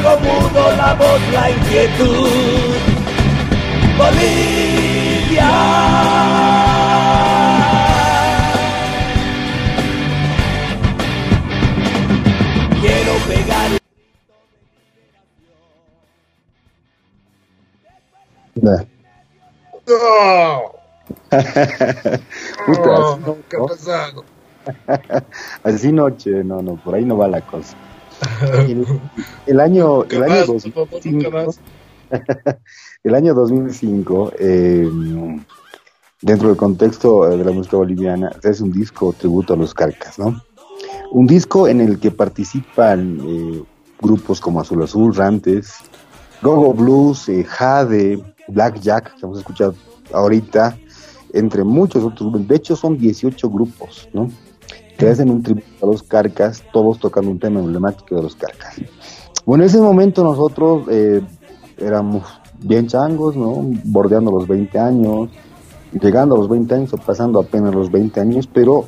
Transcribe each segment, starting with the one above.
mudo la voz, la inquietud. Bolivia. Quiero pegar. Nah. Puta, Oh, así no, ¿Qué ha ¿no? pasado? Así no, che, no, no, por ahí no va la cosa. El, el año, ¿Qué el año más? Por favor, 2005, nunca más. el año 2005, eh, dentro del contexto eh, de la música boliviana, hace un disco tributo a los Carcas, ¿no? Un disco en el que participan eh, grupos como Azul Azul, Rantes, Gogo Blues, eh, Jade, Black Jack, que hemos escuchado ahorita, entre muchos otros grupos. De hecho, son 18 grupos, ¿no? Que hacen un tributo a los Carcas, todos tocando un tema emblemático de los Carcas. Bueno, en ese momento nosotros eh, éramos bien changos, ¿no? Bordeando los 20 años, llegando a los 20 años o pasando apenas los 20 años, pero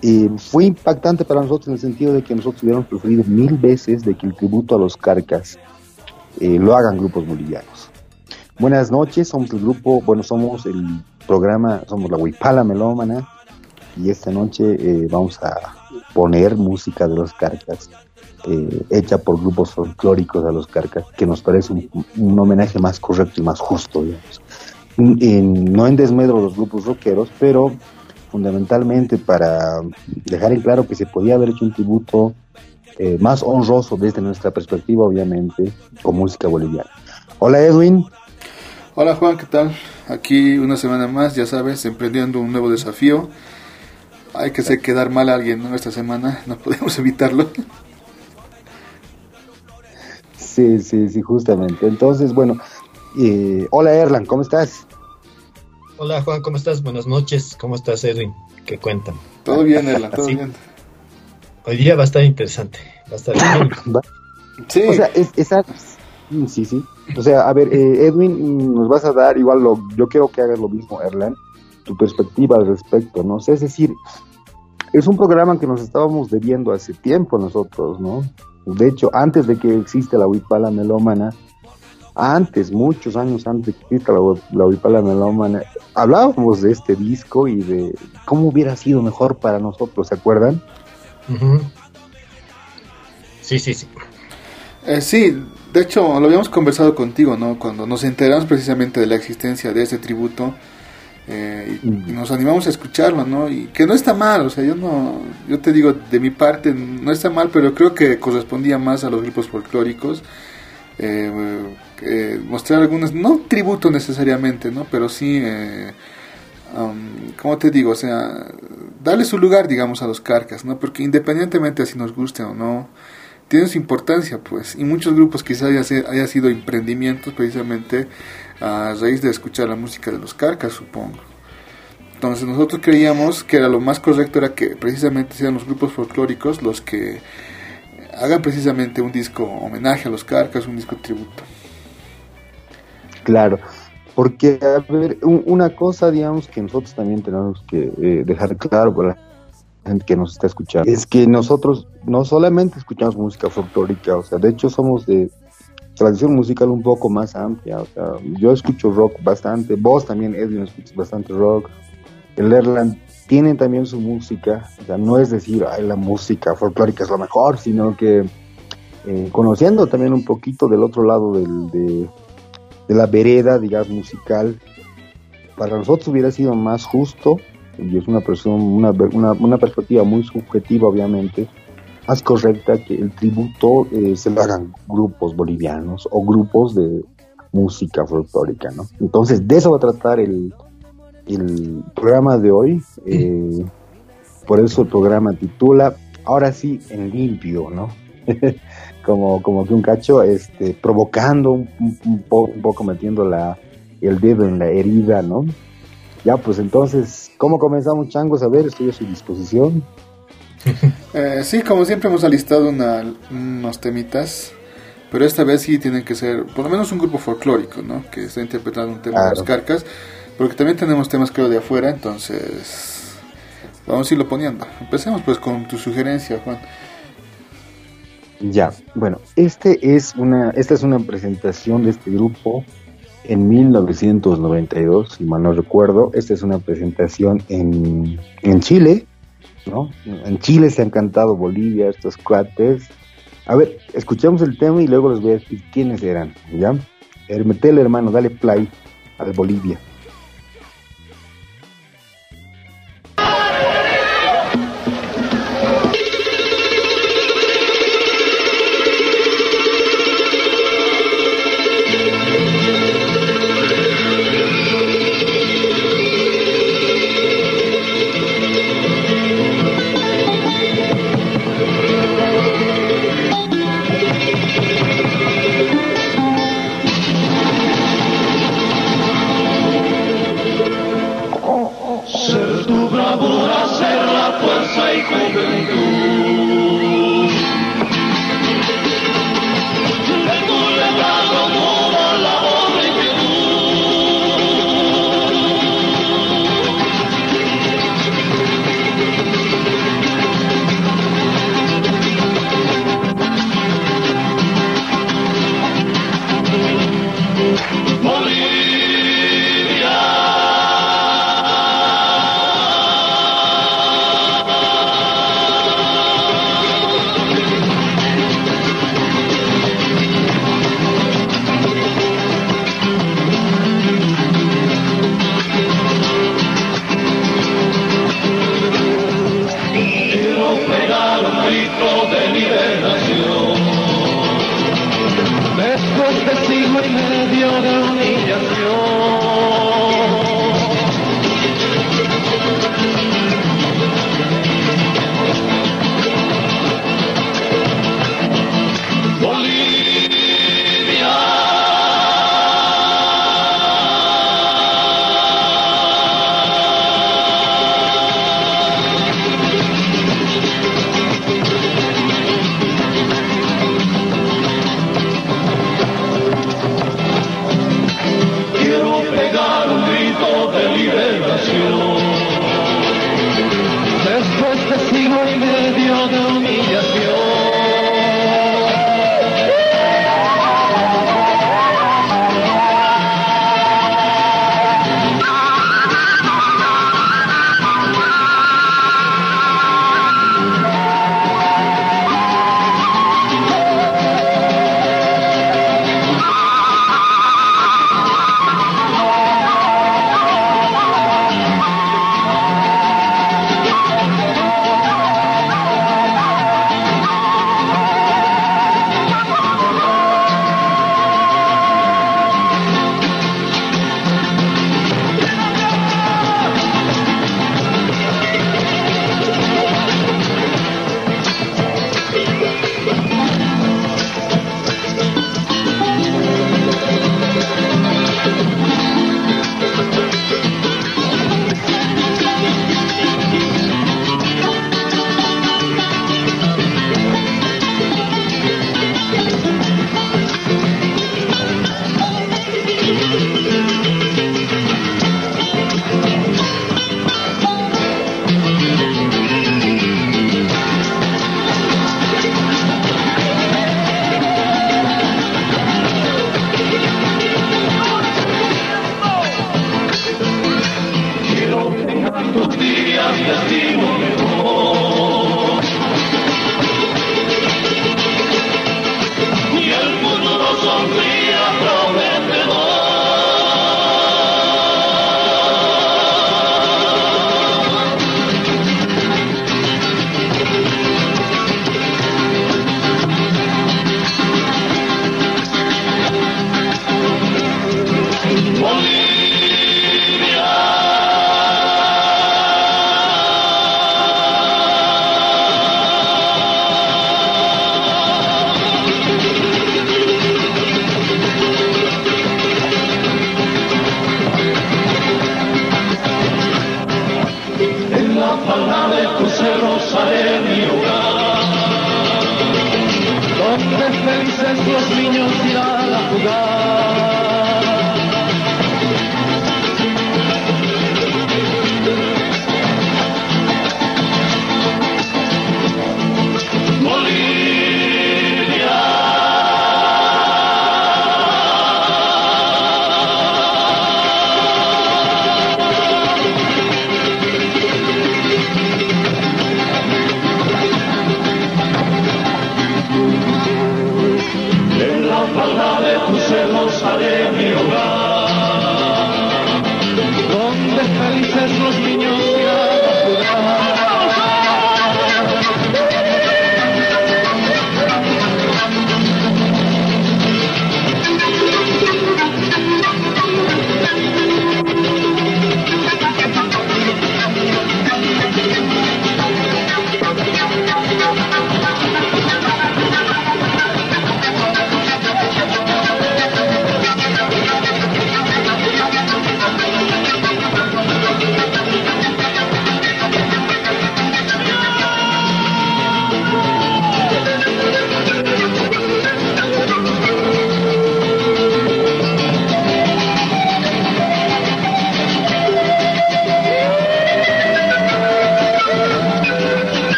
eh, fue impactante para nosotros en el sentido de que nosotros hubiéramos preferido mil veces de que el tributo a los Carcas eh, lo hagan grupos bolivianos. Buenas noches, somos el grupo, bueno, somos el programa, somos la Huipala Melómana y esta noche eh, vamos a poner música de los Carcas eh, hecha por grupos folclóricos a los Carcas, que nos parece un, homenaje más correcto y más justo, digamos. No en desmedro de los grupos rockeros, pero fundamentalmente para dejar en claro que se podía haber hecho un tributo eh, más honroso desde nuestra perspectiva, obviamente, con música boliviana. Hola Edwin, Hola Juan, ¿qué tal? Aquí una semana más, ya sabes, emprendiendo un nuevo desafío. Hay que hacer quedar mal a alguien ¿no? esta semana, no podemos evitarlo. sí, sí, sí, justamente. Entonces, bueno, eh, hola Erlan, ¿cómo estás? Hola Juan, ¿cómo estás? Buenas noches. ¿Cómo estás, Edwin? ¿Qué cuentan? Todo bien, Erla, todo Sí. bien. Hoy día va a estar interesante. Va a estar bien. Sí, O sea, es, esa, sí, sí. O sea, a ver, eh, Edwin, mm, nos vas a dar igual lo, yo quiero que hagas lo mismo, Erlan, tu perspectiva al respecto, ¿no? O sea, es decir, es un programa que nos estábamos debiendo hace tiempo nosotros, ¿no? De hecho, antes de que exista la Huipala Melómana, antes, muchos años antes de que exista la, la Huipala Melómana, hablábamos de este disco y de cómo hubiera sido mejor para nosotros, ¿se acuerdan? Sí, sí, sí. Eh, sí, de hecho lo habíamos conversado contigo, ¿no? Cuando nos enteramos precisamente de la existencia de este tributo eh, y, nos animamos a escucharlo, ¿no? Y que no está mal, o sea, yo no, yo te digo de mi parte no está mal, pero creo que correspondía más a los grupos folclóricos eh, eh, mostrar algunas, no tributo necesariamente, ¿no? Pero sí, eh, um, ¿cómo te digo? O sea, darle su lugar, digamos, a los carcas, ¿no? Porque independientemente si nos guste o no, tiene su importancia, pues. Y muchos grupos quizás haya, haya sido emprendimientos precisamente a raíz de escuchar la música de los carcas, supongo. Entonces nosotros creíamos que era lo más correcto era que precisamente sean los grupos folclóricos los que hagan precisamente un disco homenaje a los carcas, un disco tributo. Claro, porque, a ver, un- una cosa, digamos, que nosotros también tenemos que eh, dejar claro para la gente que nos está escuchando, es que nosotros no solamente escuchamos música folclórica, o sea, de hecho somos de tradición musical un poco más amplia, o sea, yo escucho rock bastante, vos también, Edwin, escuchas bastante rock, el Erland tiene también su música, o sea, no es decir, ay, la música folclórica es lo mejor, sino que eh, conociendo también un poquito del otro lado del, de, de la vereda, digamos, musical, para nosotros hubiera sido más justo, y es una, persona, una, una, una perspectiva muy subjetiva, obviamente, más correcta que el tributo eh, se lo hagan grupos bolivianos o grupos de música folclórica, ¿no? Entonces, de eso va a tratar el, el programa de hoy. eh, por eso el programa titula Ahora sí en limpio, ¿no? como, como que un cacho este, provocando un, un- un po- un poco, metiendo la, el dedo en la herida, ¿no? Ya, pues entonces, ¿cómo comenzamos, changos? A ver, estoy a su disposición. Eh, sí, como siempre hemos alistado una- unos temitas, pero esta vez sí tienen que ser por lo menos un grupo folclórico, ¿no? Que está interpretando un tema de los carcas, porque también tenemos temas creo de afuera, entonces vamos a irlo poniendo. Empecemos pues con tu sugerencia, Juan. Ya, bueno, este es una, esta es una presentación de este grupo en 1992, si mal no recuerdo. Esta es una presentación en, en Chile, ¿no? En Chile se han cantado Bolivia, estos cuates. A ver, escuchamos el tema y luego les voy a decir quiénes eran, ¿ya? Hermetel, hermano, dale play al Bolivia.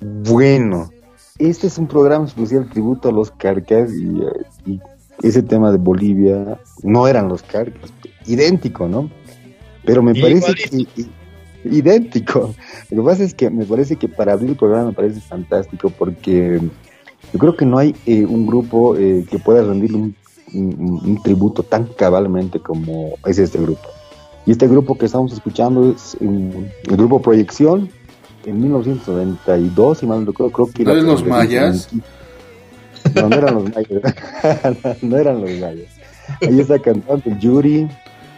Bueno, este es un programa especial tributo a los carcas eh, y, ese tema de Bolivia no eran los carcas, idéntico, ¿no? Pero me parece que idéntico. Lo que pasa es que me parece que para abrir el programa me parece fantástico porque yo creo que no hay eh, un grupo eh, que pueda rendir un tributo tan cabalmente como es este grupo. Y este grupo que estamos escuchando es el grupo Proyección en 1992, si mal no recuerdo, creo que... ¿No eran los mayas? No, no eran los mayas. no eran los mayas. Ahí está cantando el Yuri,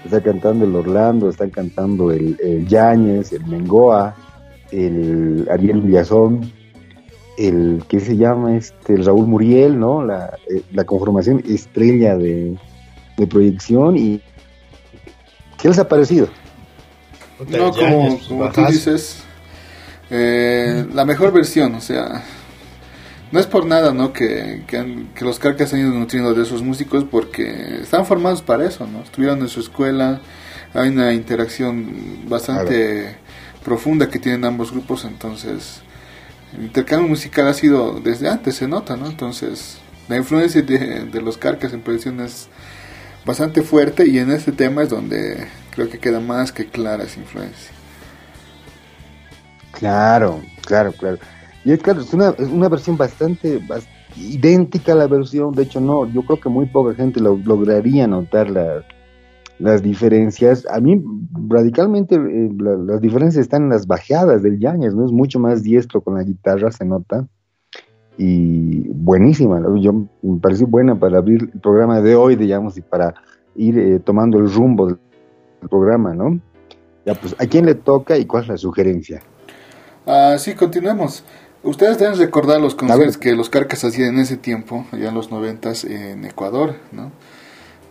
está cantando el Orlando, están cantando el, el Yáñez, el Mengoa, el Ariel Villazón, el que se llama este el Raúl Muriel, ¿no? La, eh, la conformación estrella de, de, proyección y ¿qué les ha parecido? No, como, como tú dices, eh, la mejor versión, o sea, no es por nada, ¿no? Que, que, los carcas han ido nutriendo de esos músicos porque están formados para eso, ¿no? Estuvieron en su escuela, hay una interacción bastante profunda que tienen ambos grupos, entonces el intercambio musical ha sido desde antes, se nota, ¿no? Entonces la influencia de, los carcas en producción es bastante fuerte y en este tema es donde creo que queda más que clara esa influencia. Claro, claro, claro. Y es claro, es una, una versión bastante, idéntica a la versión, de hecho no, yo creo que muy poca gente lo, lograría notar las diferencias. A mí radicalmente eh, las diferencias están en las bajadas del Yañez, ¿no? Es mucho más diestro con la guitarra, se nota. Y buenísima, yo me pareció buena para abrir el programa de hoy, digamos, y para ir eh, tomando el rumbo del programa, ¿no? Ya, pues, ¿a quién le toca y cuál es la sugerencia? Ah, sí, continuemos. Ustedes deben recordar los conciertos que los Carcas hacían en ese tiempo, allá en los noventas, en Ecuador, ¿no?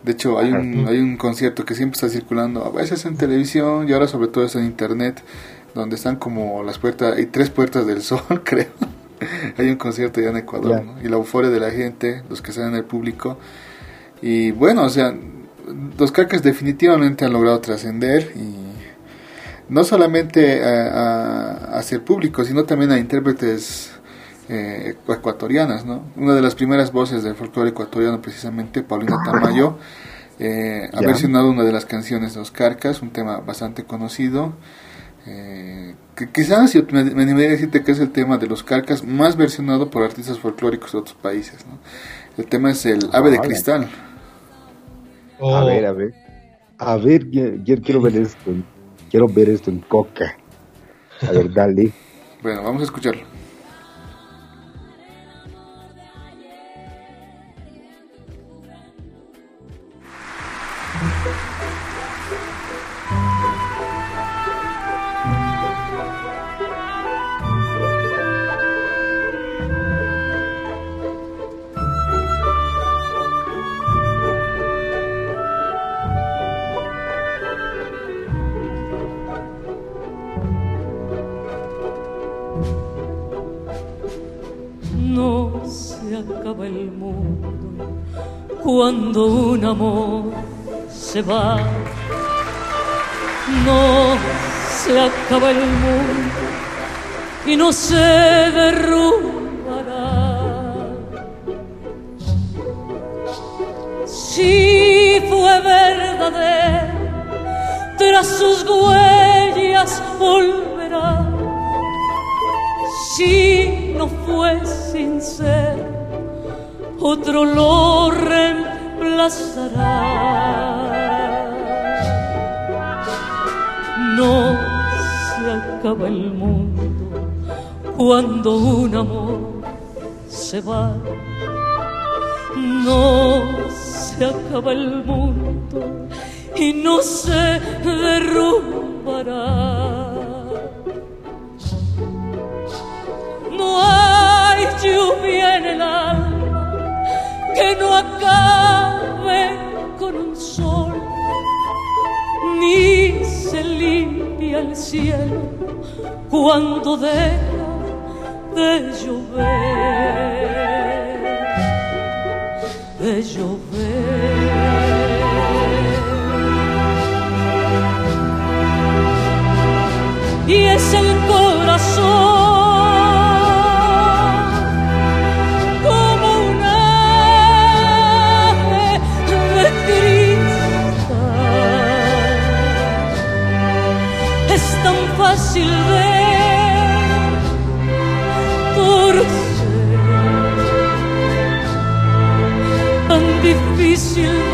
De hecho, hay un, hay un concierto que siempre está circulando, a veces en televisión y ahora sobre todo es en internet, donde están como las puertas, hay tres puertas del sol, creo. hay un concierto allá en Ecuador, ¿no? Y la euforia de la gente, los que están en el público. Y bueno, o sea, los Carcas definitivamente han logrado trascender y no solamente a, hacia el público, sino también a intérpretes eh, ecuatorianas. ¿no? Una de las primeras voces del folclore ecuatoriano, precisamente, Paulina Tamayo, eh, ha versionado una de las canciones de los Carcas, un tema bastante conocido. Eh, que quizás yo me, animaría a decirte que es el tema de los Carcas más versionado por artistas folclóricos de otros países. ¿no? El tema es el Ave de Cristal. A ver, a ver. A ver, yo quiero ver esto. Quiero ver esto en coca. A ver, dale. bueno, vamos a escucharlo. Cuando un amor se va. No se acaba el mundo y no se derrumbará. Si fue verdadero, tras sus huellas volverá. Si no fue sincero, otro lo No se acaba el mundo cuando un amor se va. No se acaba el mundo y no se derrumbará. No hay lluvia en el alma que no acabe limpia el cielo cuando deja de llover, de llover. Y es el fácil ver por ser tan difícil.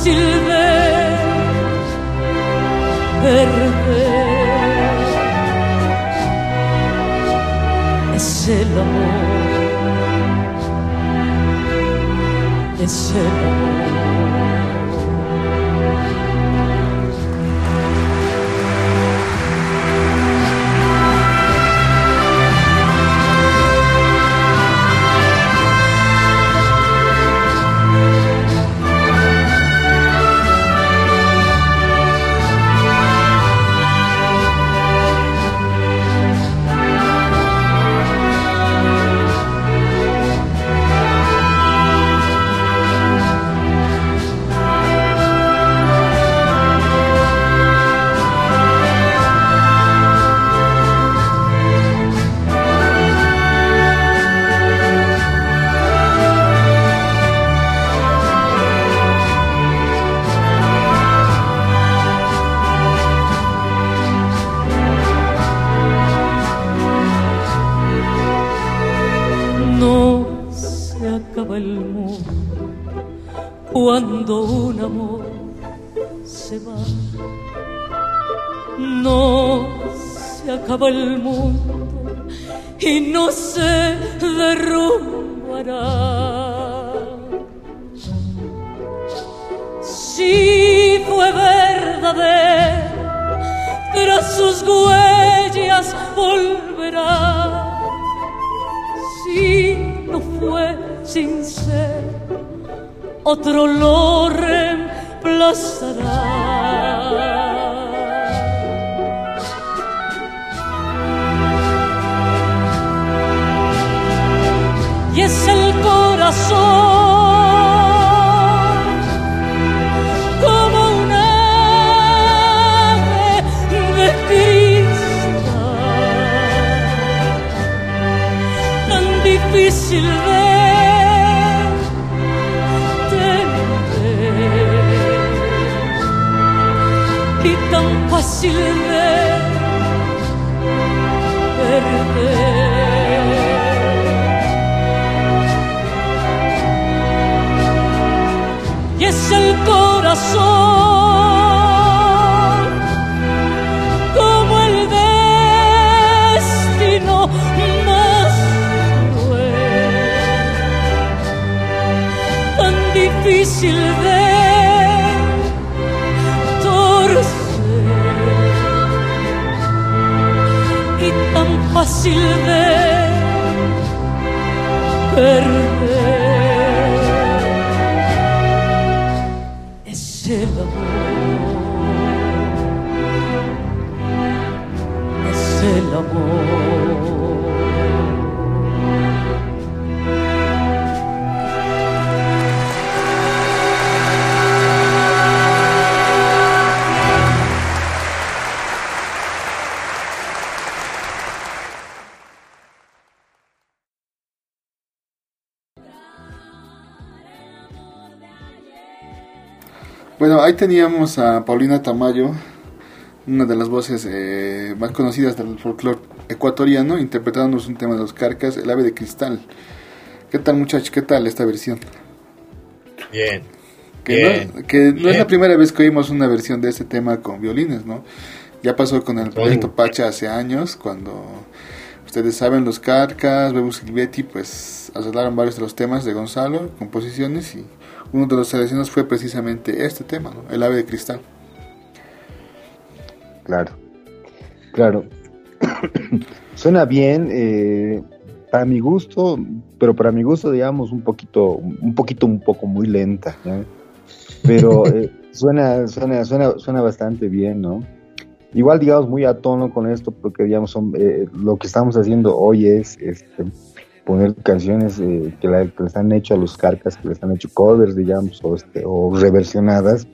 Tan y tan fácil de perder. Y es el corazón como el destino más cruel, tan difícil de fácil de perder. Es el amor. es el amor. Ahí teníamos a Paulina Tamayo, una de las voces eh, más conocidas del folclore ecuatoriano, interpretándonos un tema de los carcas, el ave de cristal. ¿Qué tal muchachos? ¿Qué tal esta versión? Bien. Que, Bien, no, que no es la primera vez que oímos una versión de este tema con violines, ¿no? Ya pasó con el proyecto Pacha hace años, cuando ustedes saben, los Carcas, Bebu Silvetti, pues arreglaron varios de los temas de Gonzalo, composiciones, y uno de los seleccionados fue precisamente este tema, ¿no? El ave de cristal. Claro, claro. Suena bien, eh, para mi gusto, pero para mi gusto, digamos, un poquito, un poquito, un poco muy lenta, ¿no? Pero eh, suena, suena, suena, suena bastante bien, ¿no? Igual, digamos, muy a tono con esto, porque, digamos, son, eh, lo que estamos haciendo hoy es este, poner canciones eh, que, les han hecho a los carcas, que les han hecho covers, digamos, o, este, o reversionadas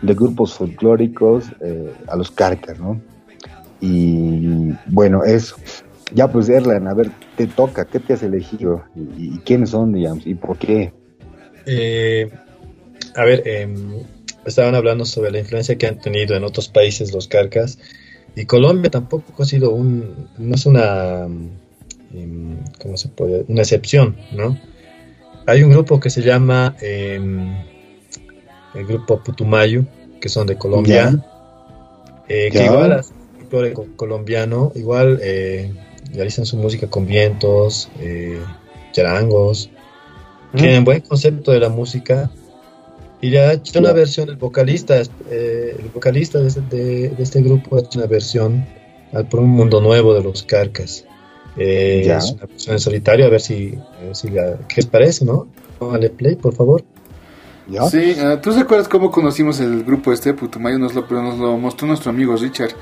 de grupos folclóricos eh, a los carcas, ¿no? Y bueno, eso. Ya pues, Erlan, a ver, te toca, ¿qué te has elegido? ¿Y, quiénes son, digamos, y por qué? Eh, a ver, em, estaban hablando sobre la influencia que han tenido en otros países los carcas, y Colombia tampoco ha sido un, no es una, ¿cómo se puede? Una excepción, ¿no? Hay un grupo que se llama em, el grupo Putumayo, que son de Colombia, eh, que igual es colombiano, igual eh, realizan su música con vientos, eh, charangos, mm. tienen buen concepto de la música y le ha hecho una versión, el vocalista, el vocalista de este, este, grupo ha hecho una versión al por un mundo nuevo de los Carcas. Eh, es una versión en solitario, a ver si, ¿qué les parece, no? Póngale play, por favor. Sí, ¿tú te acuerdas cómo conocimos el grupo este, Putumayo? Nos lo, nos lo mostró nuestro amigo Richard.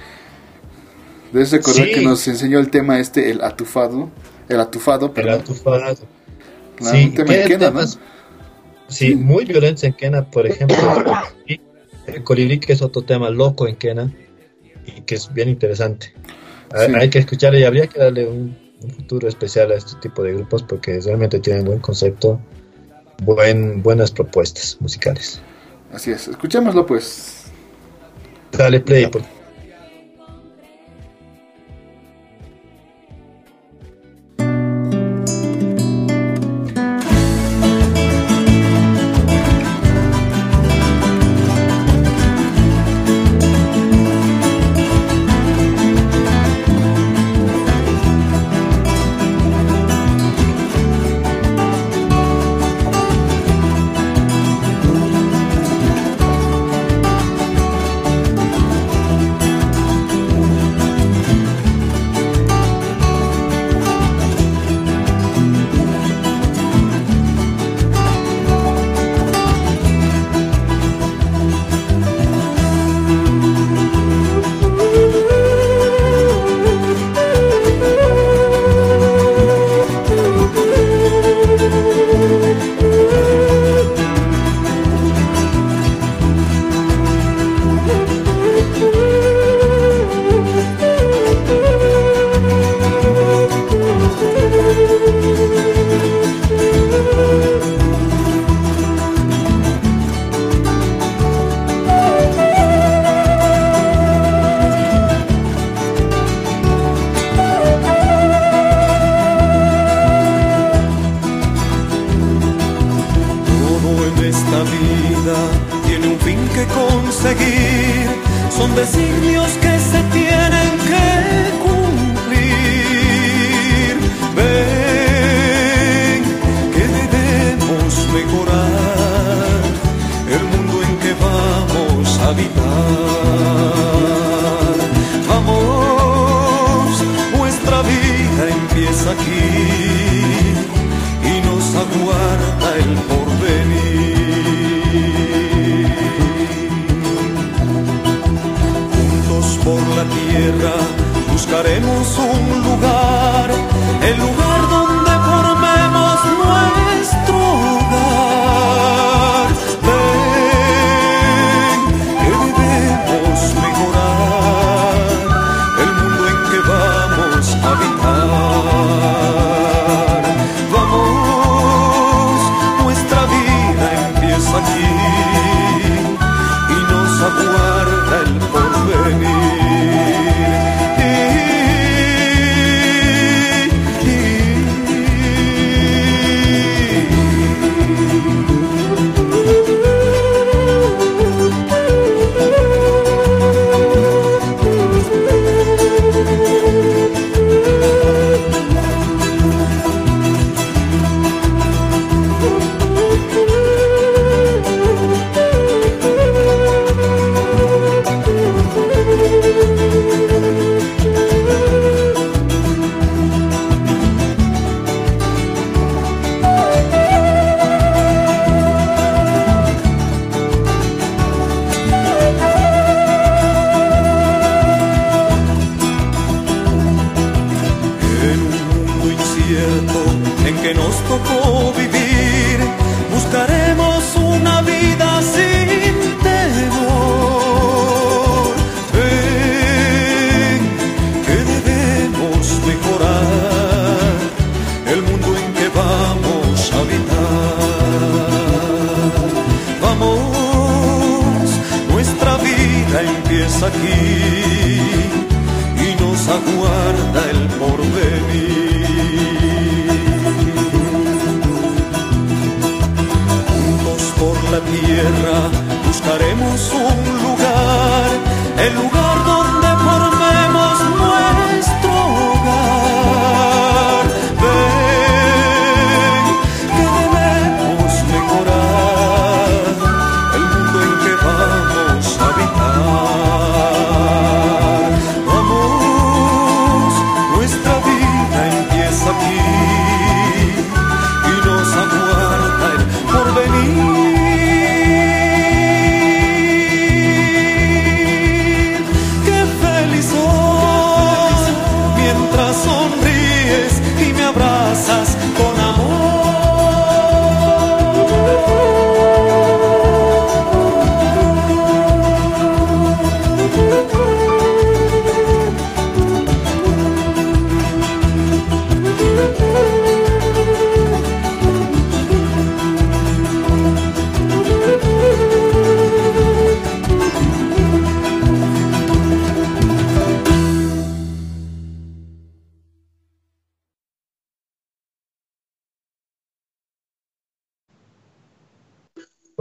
Debes recordar que nos enseñó el tema este, el atufado. El atufado, perdón. El atufado. sí, un tema en Kena, ¿no? Sí, muy violento en Kena, por ejemplo. el colibrí, que es otro tema loco en Kena y que es bien interesante. Hay que escucharle y habría que darle un, futuro especial a este tipo de grupos porque realmente tienen buen concepto, buen, buenas propuestas musicales. Así es, escuchémoslo pues. Dale play, por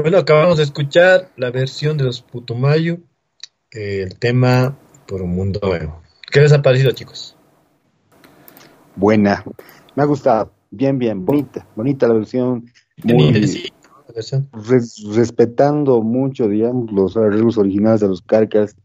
Bueno, acabamos de escuchar la versión de los Putumayo, eh, el tema por un mundo nuevo. ¿Qué les ha parecido, chicos? Buena. Me ha gustado. Bien, bien. Bonita. Bonita la versión. Muy- respetando mucho, digamos, los arreglos originales de los carcas,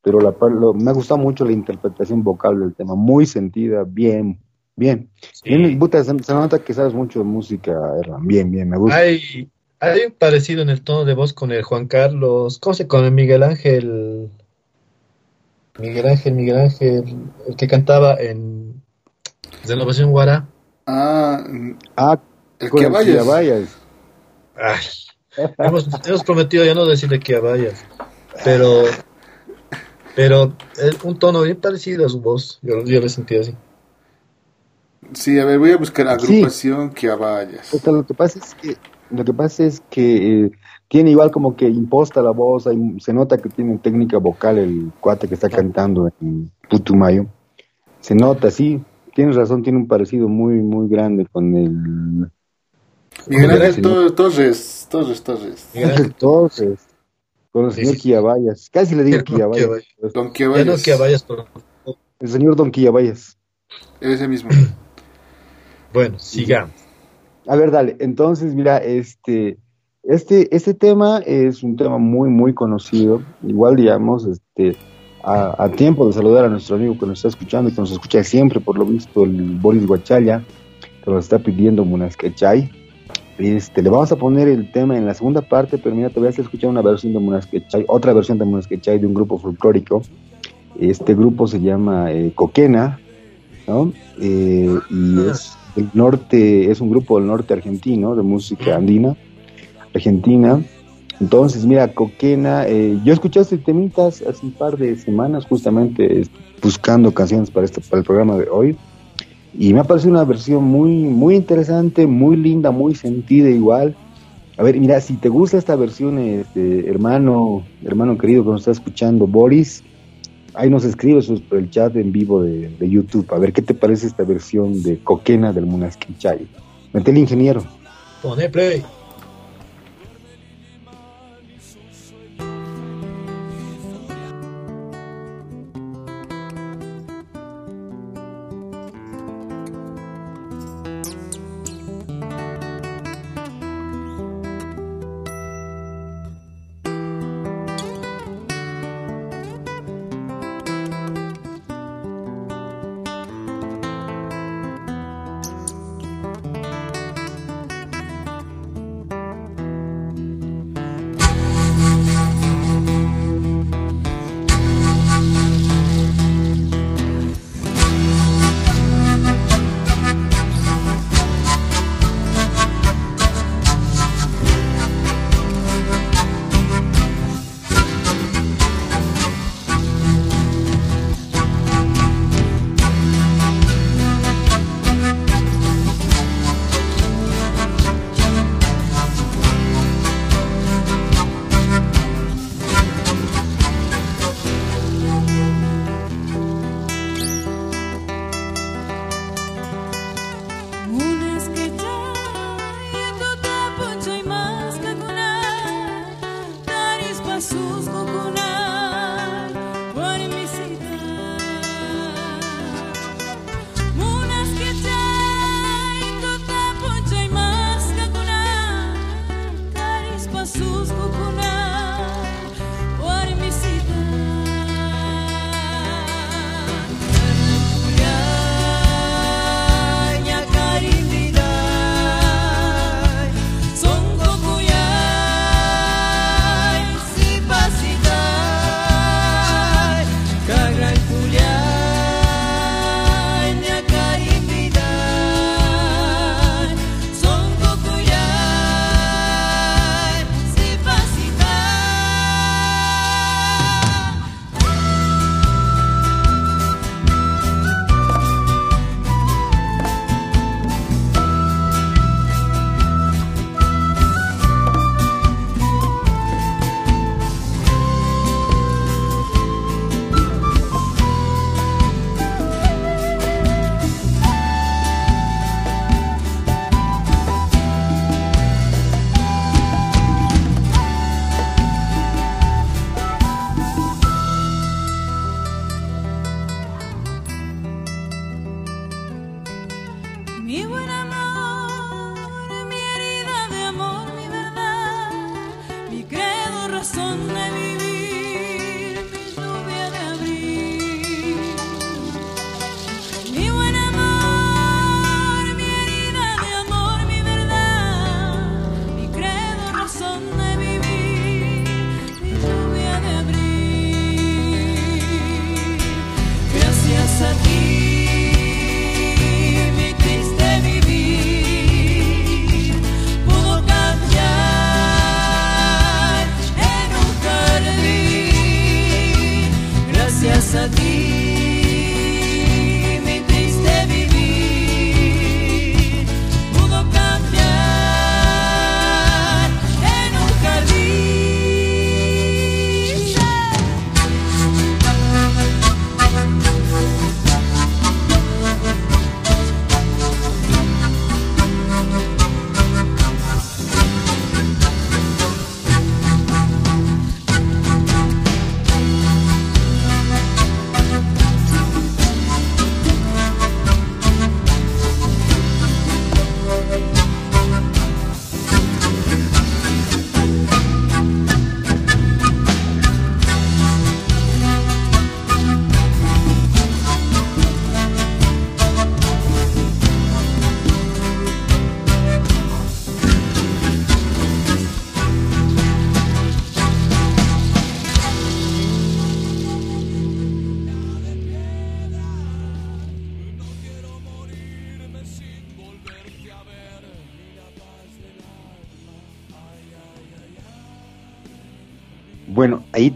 pero la, lo- me ha gustado mucho la interpretación vocal del tema, muy sentida, bien, bien. Bien, puta, se, se nota que sabes mucho de música, Erlan, bien, bien, me gusta. Hay, hay un parecido en el tono de voz con el Juan Carlos, ¿cómo se con el Miguel Ángel? Miguel Ángel, Miguel Ángel, el que cantaba en Renovación Guara. Ah, Ah, el que el vayas. vayas. Ay, hemos, hemos prometido ya no decirle que vayas, pero, pero es un tono bien parecido a su voz, yo, yo lo he sentido así. Sí, a ver, voy a buscar Sí. agrupación que vayas. Lo que pasa es que, lo que pasa es que eh, tiene igual como que imposta la voz, hay- se nota que tiene técnica vocal el cuate que está cantando en Putumayo. Se nota, sí, tienes razón, tiene un parecido muy, muy grande con el Miguel Ángel Ángel. Tor- Torres, Torres, Torres. Miguel Ángel, Entonces, con el Sí, señor sí. Quiabayas. Casi le digo Don. Quiabayas. Don que vayas, pero El señor Don Quiabayas. Ese mismo. bueno, sigamos. A ver, dale. Entonces, mira, este, este, este tema es un tema muy, muy conocido. Igual, digamos, este, a, a tiempo de saludar a nuestro amigo que nos está escuchando y que nos escucha siempre, por lo visto, el Boris Guachaya, que nos está pidiendo Munasquechay. Este, le vamos a poner el tema en la segunda parte, pero mira, te voy a hacer escuchar una versión de Munasquechay, otra versión de Munasquechay de un grupo folclórico. Este grupo se llama eh, Coquena, ¿no? Eh, y es del norte, es un grupo del norte argentino de música andina, argentina. Entonces, mira, Coquena, eh, yo escuché este temitas hace un par de semanas, justamente eh, buscando canciones para, este, para el programa de hoy. Y me ha parecido una versión muy, muy interesante, muy linda, muy sentida igual. A ver, mira, si te gusta esta versión, este, hermano, hermano querido que nos está escuchando, Boris, ahí nos escribes pues, por el chat en vivo de, YouTube. A ver qué te parece esta versión de Coquena del Munasquichay. Mete el ingeniero. Pone play.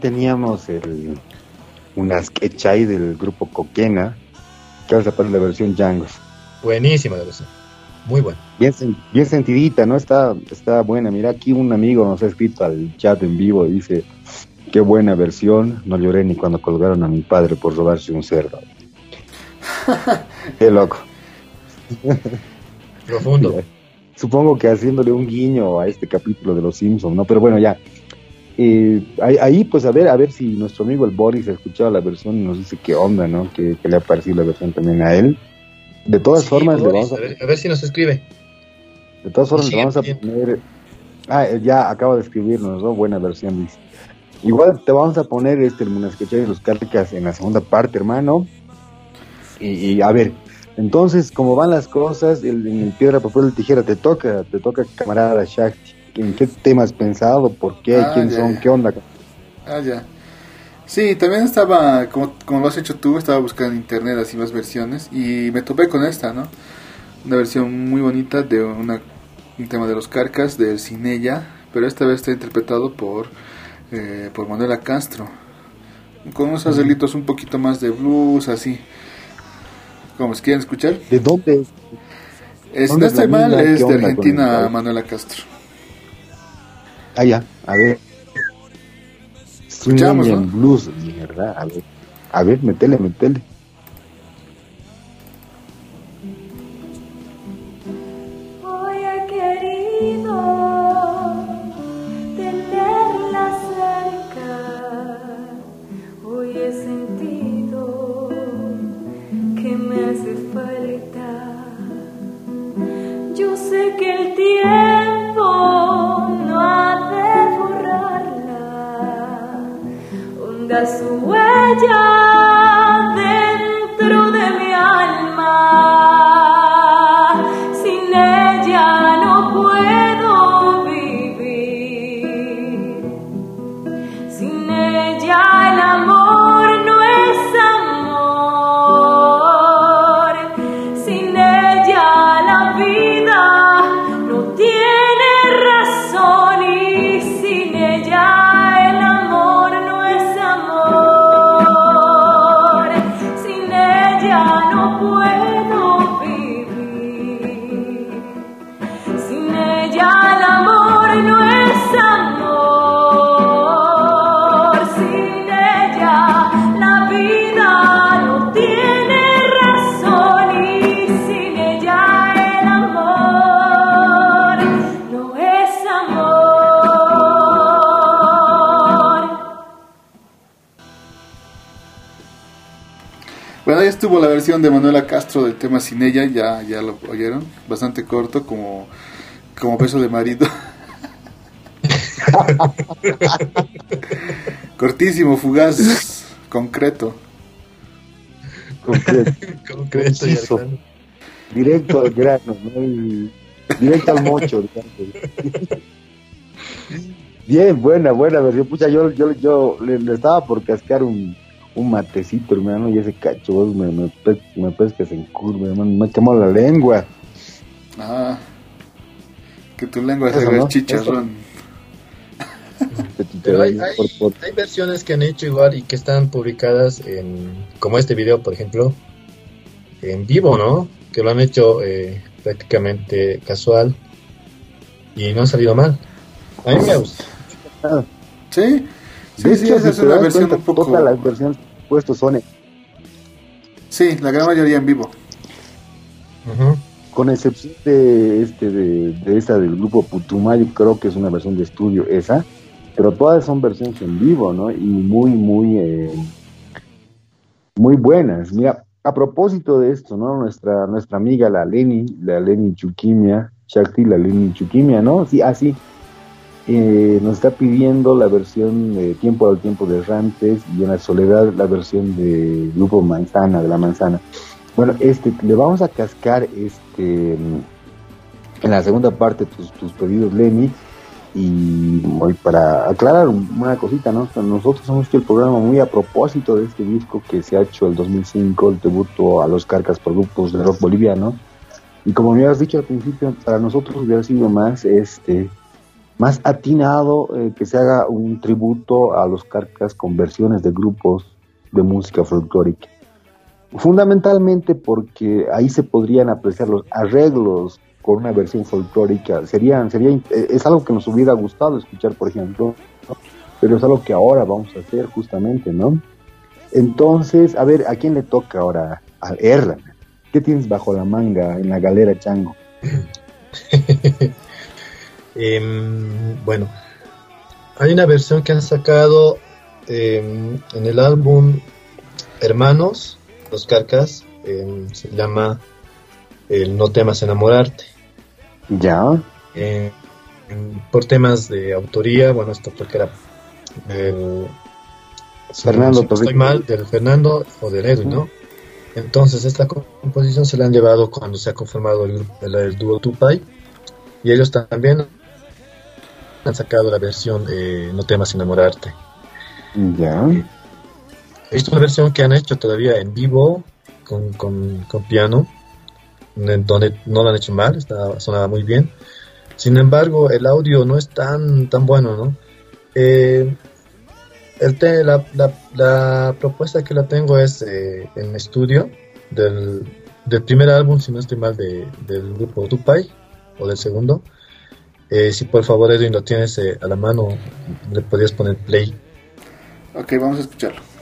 Teníamos el, una sketch ahí del grupo Coquena, que ahora pone la versión Django. Buenísima la versión. Muy buena. Bien, bien sentidita, ¿no? Está, está buena. Mira, aquí un amigo nos ha escrito al chat en vivo y dice, qué buena versión, no lloré ni cuando colgaron a mi padre por robarse un cerdo. qué loco. Profundo. Supongo que haciéndole un guiño a este capítulo de Los Simpsons, ¿no? Pero bueno, ya. Eh, ahí, ahí, pues a ver, a ver si nuestro amigo el Boris ha escuchado la versión y nos dice qué onda, ¿no? Que, que le ha parecido la versión también a él. De todas Sí, formas, le vamos a, a, ver, a ver si nos escribe. de todas formas, le vamos a poner. Ah, eh, ya acaba de escribirnos, ¿no? Buena versión, dice. Igual te vamos a poner este el Munasquechay de los Cárticas en la segunda parte, hermano. Y, y, a ver, entonces, como van las cosas, el, en el piedra, papel, tijera, te toca, te toca, camarada Shakti. ¿En qué tema has pensado? ¿Por qué? Ah, ¿Quién ya, son? ya. ¿Qué onda? Ah, ya. Sí, también estaba, como, como lo has hecho tú, estaba buscando en internet así más versiones y me topé con esta, ¿no? Una versión muy bonita de una, un tema de los Carcas, del Cinella, pero esta vez está interpretado por, eh, por Manuela Castro, con unos arreglitos un poquito más de blues, así. ¿Cómo es? ¿Quieren escuchar? ¿De dónde? es? Eh, si ¿Dónde no estoy mal, es de Argentina el- Manuela Castro. Ah, ya, a ver. Escuchamos, ¿no? Blues, mierda, a ver. A ver, metele, metele. Hoy he querido su huella dentro de mi alma. Estuvo la versión de Manuela Castro del tema Sin ella, ya, ya lo oyeron, bastante corto, como, como beso de marido. Cortísimo, fugaz, concreto. Concreto, Concreto y al directo al grano, ¿no? Y directo al mocho. Bien, buena, buena versión. Pucha, yo, yo, yo le, le estaba por cascar un, un matecito, hermano, y ese cacho me, me, me pescas en curva, hermano. Me quemó la lengua. Ah, que tu lengua se ¿no? chicharrón. Pero hay, Por- por- hay- hay versiones que han hecho igual y que están publicadas en, como este video, por ejemplo, en vivo, ¿no? Que lo han hecho eh, prácticamente casual y no ha salido mal. A mí me gusta. Sí, sí, de sí, hecho, esa si es una versión cuenta, un poco... todas las versiones que he puesto son Sí, la gran mayoría en vivo. Con excepción de este de, de esa del grupo Putumayo, creo que es una versión de estudio esa, pero todas son versiones en vivo, ¿no? Y muy, muy, eh, muy buenas. Mira, a propósito de esto, ¿no? Nuestra, nuestra amiga la Leni, la Leni Chukimia, Shakti, la Leni Chukimia, ¿no? Sí, así. Eh, nos está pidiendo la versión de Tiempo al Tiempo de Rantes y en la soledad la versión de Grupo Manzana, de la Manzana. Bueno, este, le vamos a cascar este en la segunda parte tus, pedidos, Lenny. Y hoy para aclarar una cosita, ¿no? Nosotros hemos hecho el programa muy a propósito de este disco que se ha hecho el 2005, el tributo a los Carcas por grupos de rock boliviano. Y como me habías dicho al principio, para nosotros hubiera sido más este más atinado eh, que se haga un tributo a los carcas con versiones de grupos de música folclórica. Fundamentalmente porque ahí se podrían apreciar los arreglos con una versión folclórica. Serían, sería, eh, es algo que nos hubiera gustado escuchar, por ejemplo, pero es algo que ahora vamos a hacer justamente, ¿no? Entonces, a ver, ¿a quién le toca ahora? Al Erlan. ¿Qué tienes bajo la manga en la galera, Chango? Em, bueno, hay una versión que han sacado em, en el álbum Hermanos, Los Carcas, em, se llama El No temas enamorarte. Ya. por temas de autoría, bueno, esto porque era del Fernando si estoy mal, del Fernando o del Edwin, ¿no? Entonces esta composición se la han llevado cuando se ha conformado el, el, dúo Tupai y ellos también han sacado la versión eh, No temas enamorarte. Ya. Esta es una versión que han hecho todavía en vivo con, con, con piano, donde no lo han hecho mal, está, sonaba muy bien. Sin embargo, el audio no es tan, tan bueno, ¿no? Eh, el la, la, la, propuesta que la tengo es eh, en estudio del, del, primer álbum, si no estoy mal, de, del grupo Tupai o del segundo. Eh, si por favor Edwin lo tienes eh, a la mano, le podrías poner play. Ok, vamos a escucharlo.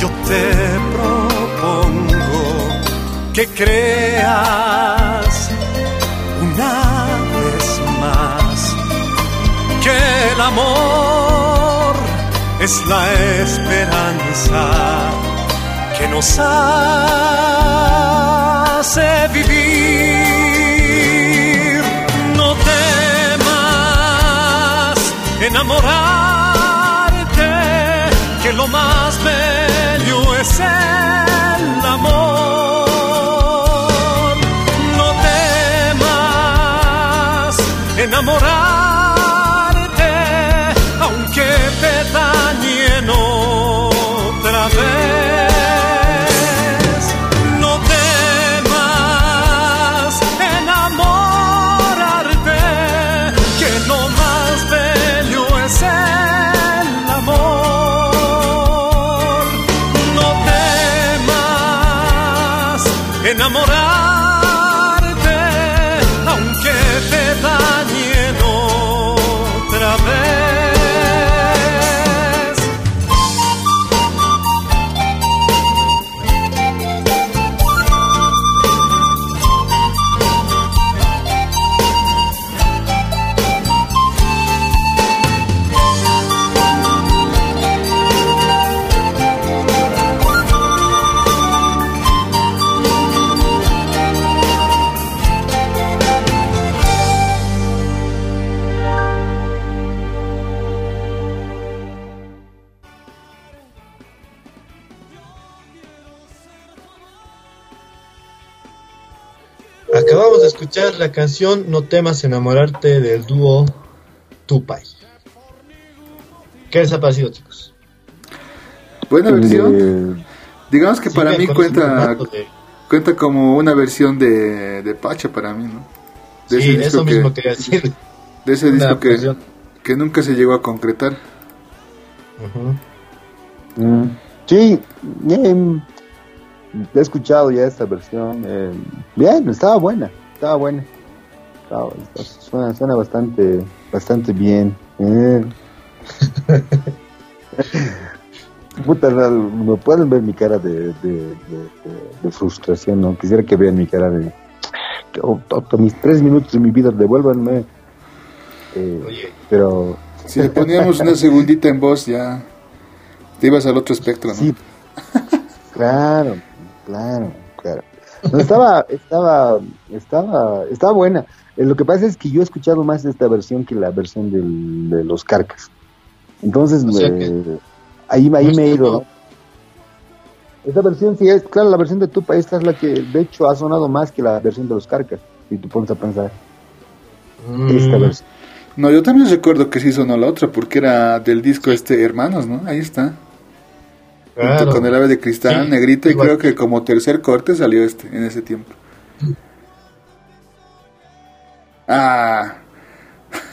Yo te propongo que creas una vez más que el amor es la esperanza que nos hace vivir. No temas enamorar que lo más bello es el amor. No temas enamorarte, la canción No temas enamorarte del dúo Tupai. ¿Qué les ha parecido, chicos? Buena versión. Eh, Digamos que para mí cuenta de- cuenta como una versión de, de Pacha para mí, ¿no? De Sí, ese disco eso mismo que, quería decir. de ese Una disco que, versión. que nunca se llegó a concretar. Mm, sí, em, he escuchado ya esta versión. eh, bien, estaba buena, estaba buena. Estaba- está- suena, suena bastante, bastante bien. eh. Puta, me pueden ver mi cara de, de, de- de- de frustración, ¿no? Quisiera que vean mi cara de... oh, mis tres minutos de mi vida, devuélvanme. Eh, Oye, pero Si le poníamos una segundita en voz ya te ibas al otro espectro, ¿no? Sí, claro, claro. No, estaba, estaba, estaba, estaba buena. Eh, Lo que pasa es que yo he escuchado más esta versión que la versión del- de los Carcas. Entonces, O sea eh, ahí, ahí me he ido. ¿no? Esta versión sí es, claro, la versión de Tupa, esta es la que de hecho ha sonado más que la versión de los Carcas. Si tú pones a pensar, esta mm, versión. No, yo también recuerdo que sí sonó la otra porque era del disco este Hermanos, ¿no? Ahí está. Claro. con el ave de cristal, Sí, negrito, y igual. creo que como tercer corte salió este en ese tiempo. Ah,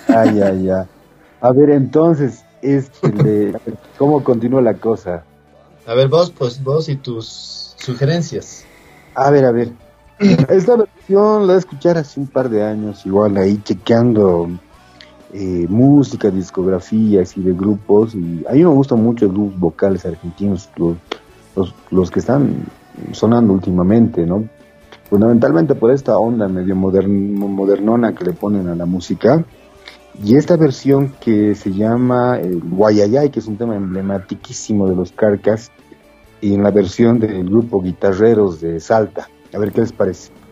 Ay, ay, ay. A ver, entonces, este, de- ¿cómo continúa la cosa? A ver, vos, pues vos y tus sugerencias. A ver, a ver. Esta versión la escuchar hace un par de años, igual ahí chequeando eh, música, discografías y de grupos. Y a mí me gustan mucho los grupos vocales argentinos, los, los, que están sonando últimamente, ¿no? Fundamentalmente por esta onda medio modern, modernona que le ponen a la música. Y esta versión que se llama eh, Guayayay, que es un tema emblematiquísimo de los Carcas, y en la versión del grupo Guitarreros de Salta. A ver qué les parece.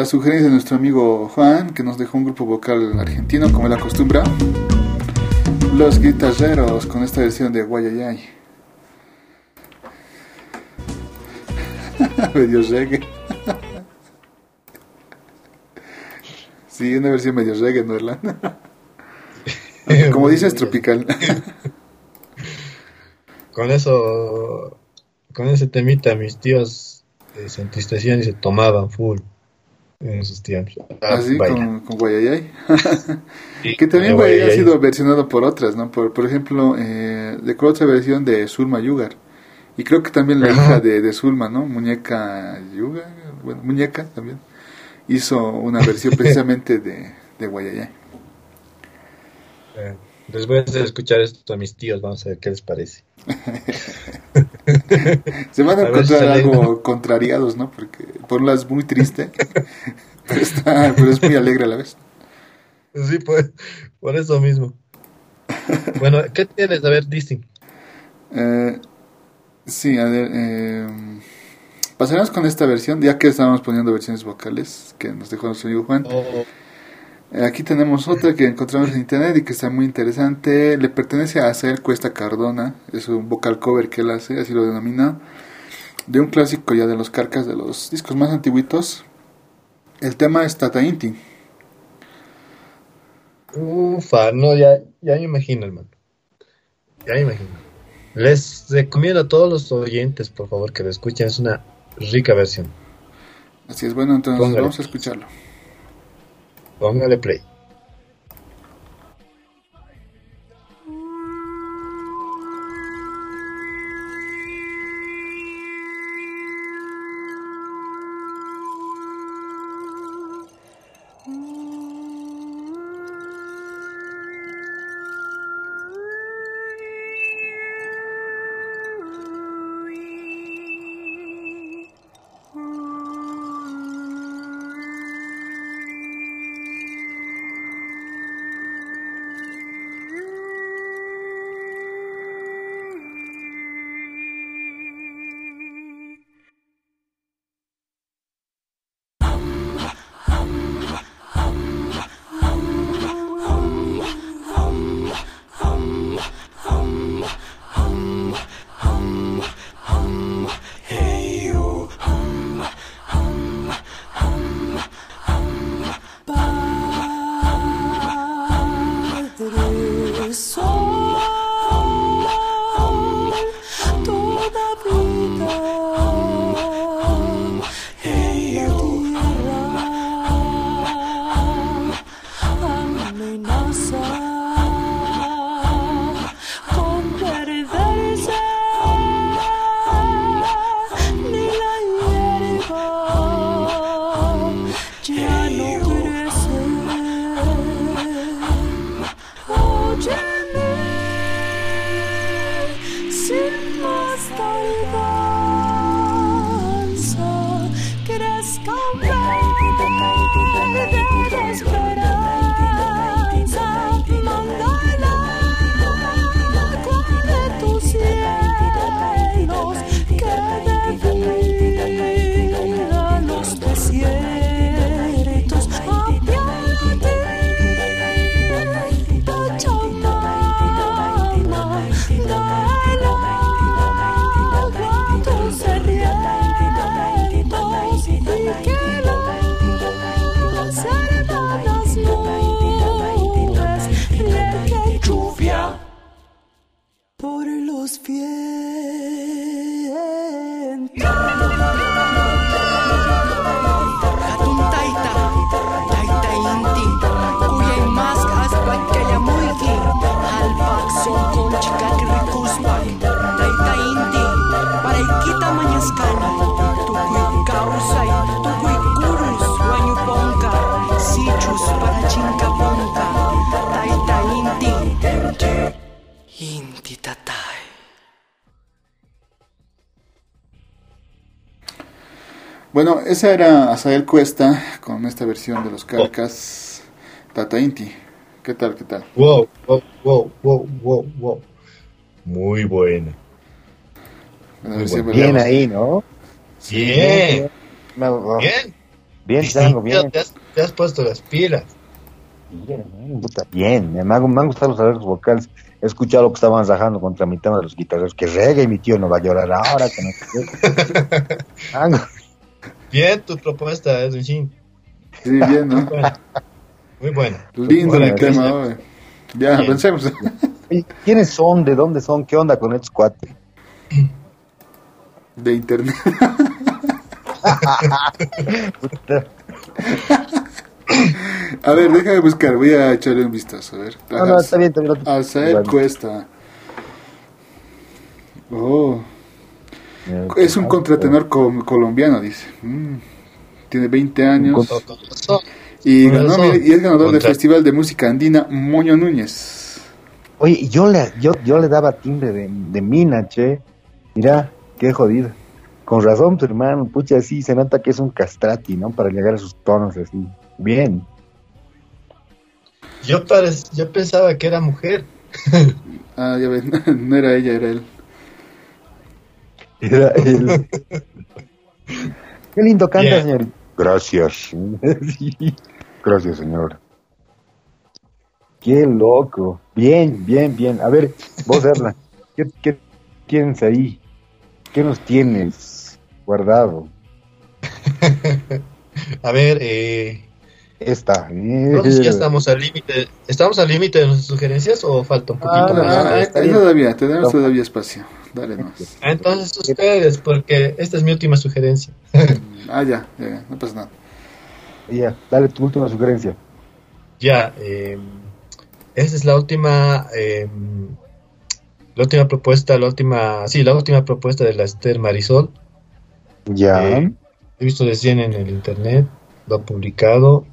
La sugerencia de nuestro amigo Juan, que nos dejó un grupo vocal argentino, como él acostumbra. Los guitarreros, con esta versión de Guayayay. medio reggae. sí, una versión medio reggae, ¿no, Erlan? como dices, tropical. Con eso, con ese temita, mis tíos eh, se entristecían y se tomaban full en esos tiempos. Ah, Así baila. con, con Guayayay. Sí, que también eh, Guayayay ha sido versionado por otras, ¿no? Por, por ejemplo, eh, de otra versión de Zulma Yugar. Y creo que también la Ajá. hija de, de Zulma, ¿no? Muñeca Yugar, bueno, Muñeca también, hizo una versión precisamente de, de Guayayay. Eh, Después de escuchar esto a mis tíos, vamos a ver qué les parece. Se van a, A ver si encontrar algo contrariados, ¿no? Porque por un lado es muy triste, pero, está, pero es muy alegre a la vez. Sí, pues, por eso mismo. Bueno, ¿qué tienes? A ver, Disney. Eh, sí, a ver, eh, pasaremos con esta versión, ya que estábamos poniendo versiones vocales que nos dejó nuestro amigo Juan. Oh, Eh, aquí tenemos otra que encontramos en internet y que está muy interesante. Le pertenece a Azael Cuesta Cardona, es un vocal cover que él hace, así lo denomina, de un clásico ya de los carcas, de los discos más antiguitos. El tema es Tata Inti. ufa, no, ya, ya me imagino, hermano. Ya me imagino. Les recomiendo a todos los oyentes, por favor, que lo escuchen. Es una rica versión. Así es, bueno, entonces Póngale. vamos a escucharlo. Póngale play. Bueno, esa era Azael Cuesta con esta versión de los Carcas Tata Inti. ¿Qué tal, qué tal? Wow, wow, wow, wow, wow, wow. Muy buena. Bueno, Muy Bien ahí, ¿no? Bien, Me- oh, bien. Bien, Chango, bien. Te has, te has puesto las pilas. Bien, bien, puta, bien. Me han, me han gustado los arreglos vocales. He escuchado lo que estaban rajando contra mi tema de los guitarreros. Que reggae, mi tío no va a llorar ahora. Que no sé qué. Chango. Bien tu propuesta, Edwin Shin. Sí, bien, ¿no? Muy buena. Lindo Buena, el tema, oye. Ya, Bien. pensemos. ¿Quiénes son? ¿De dónde son? ¿Qué onda con estos cuates? De internet. A ver, déjame buscar, voy a echarle un vistazo, a ver. No, no, está bien, está bien. no. Cuesta. Oh, es un contratenor col- colombiano, dice. Mm, Tiene 20 años. Y, ganó, y es ganador del Festival de Música Andina Moño Núñez. Oye, yo le, yo, yo le daba timbre de, de mina, che. Mira, qué jodido. Con razón, tu hermano, pucha, así se nota que es un castrati, ¿no? Para llegar a sus tonos así. Bien. Yo, parec- yo pensaba que era mujer. Ah, ya ves, no era ella, era él. Era él. Qué lindo canta, Bien. señor. Gracias. Sí. Gracias, señor. Qué loco. Bien, bien, bien. A ver, vos, Erla, ¿qué, qué tienes ahí? ¿Qué nos tienes guardado? A ver, eh, Esta. si ya estamos al límite. ¿Estamos al límite de nuestras sugerencias o falta un poquito Ah, más? Ah, todavía, tenemos todavía espacio. Dale más. Entonces ustedes, porque esta es mi última sugerencia. Ah, ya, ya, no pasa nada. Ya, dale tu última sugerencia. Ya, eh, esta es la última, eh, la última propuesta, la última, sí, la última propuesta de la Esther Marisol. Ya. Eh, he visto recién en el internet, lo ha publicado.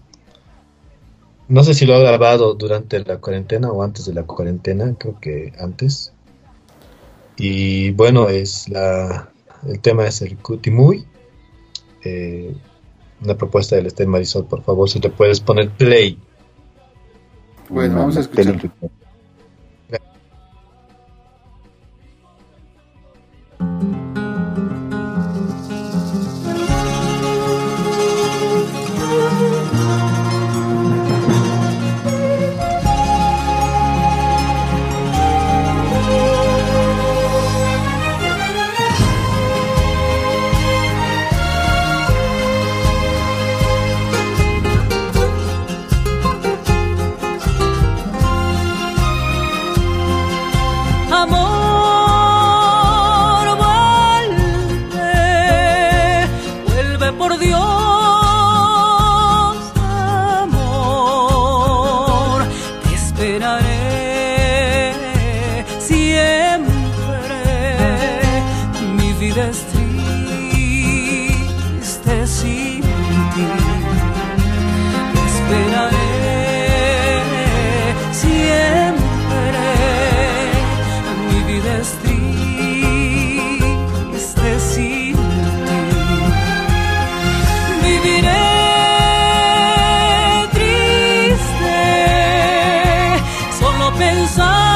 No sé si lo ha grabado durante la cuarentena o antes de la cuarentena, creo que antes. Y bueno, es la, el tema es el Cutimui. Eh, una propuesta del Esther Marisol, por favor, si le puedes poner play. Bueno, No, vamos a escuchar. Solo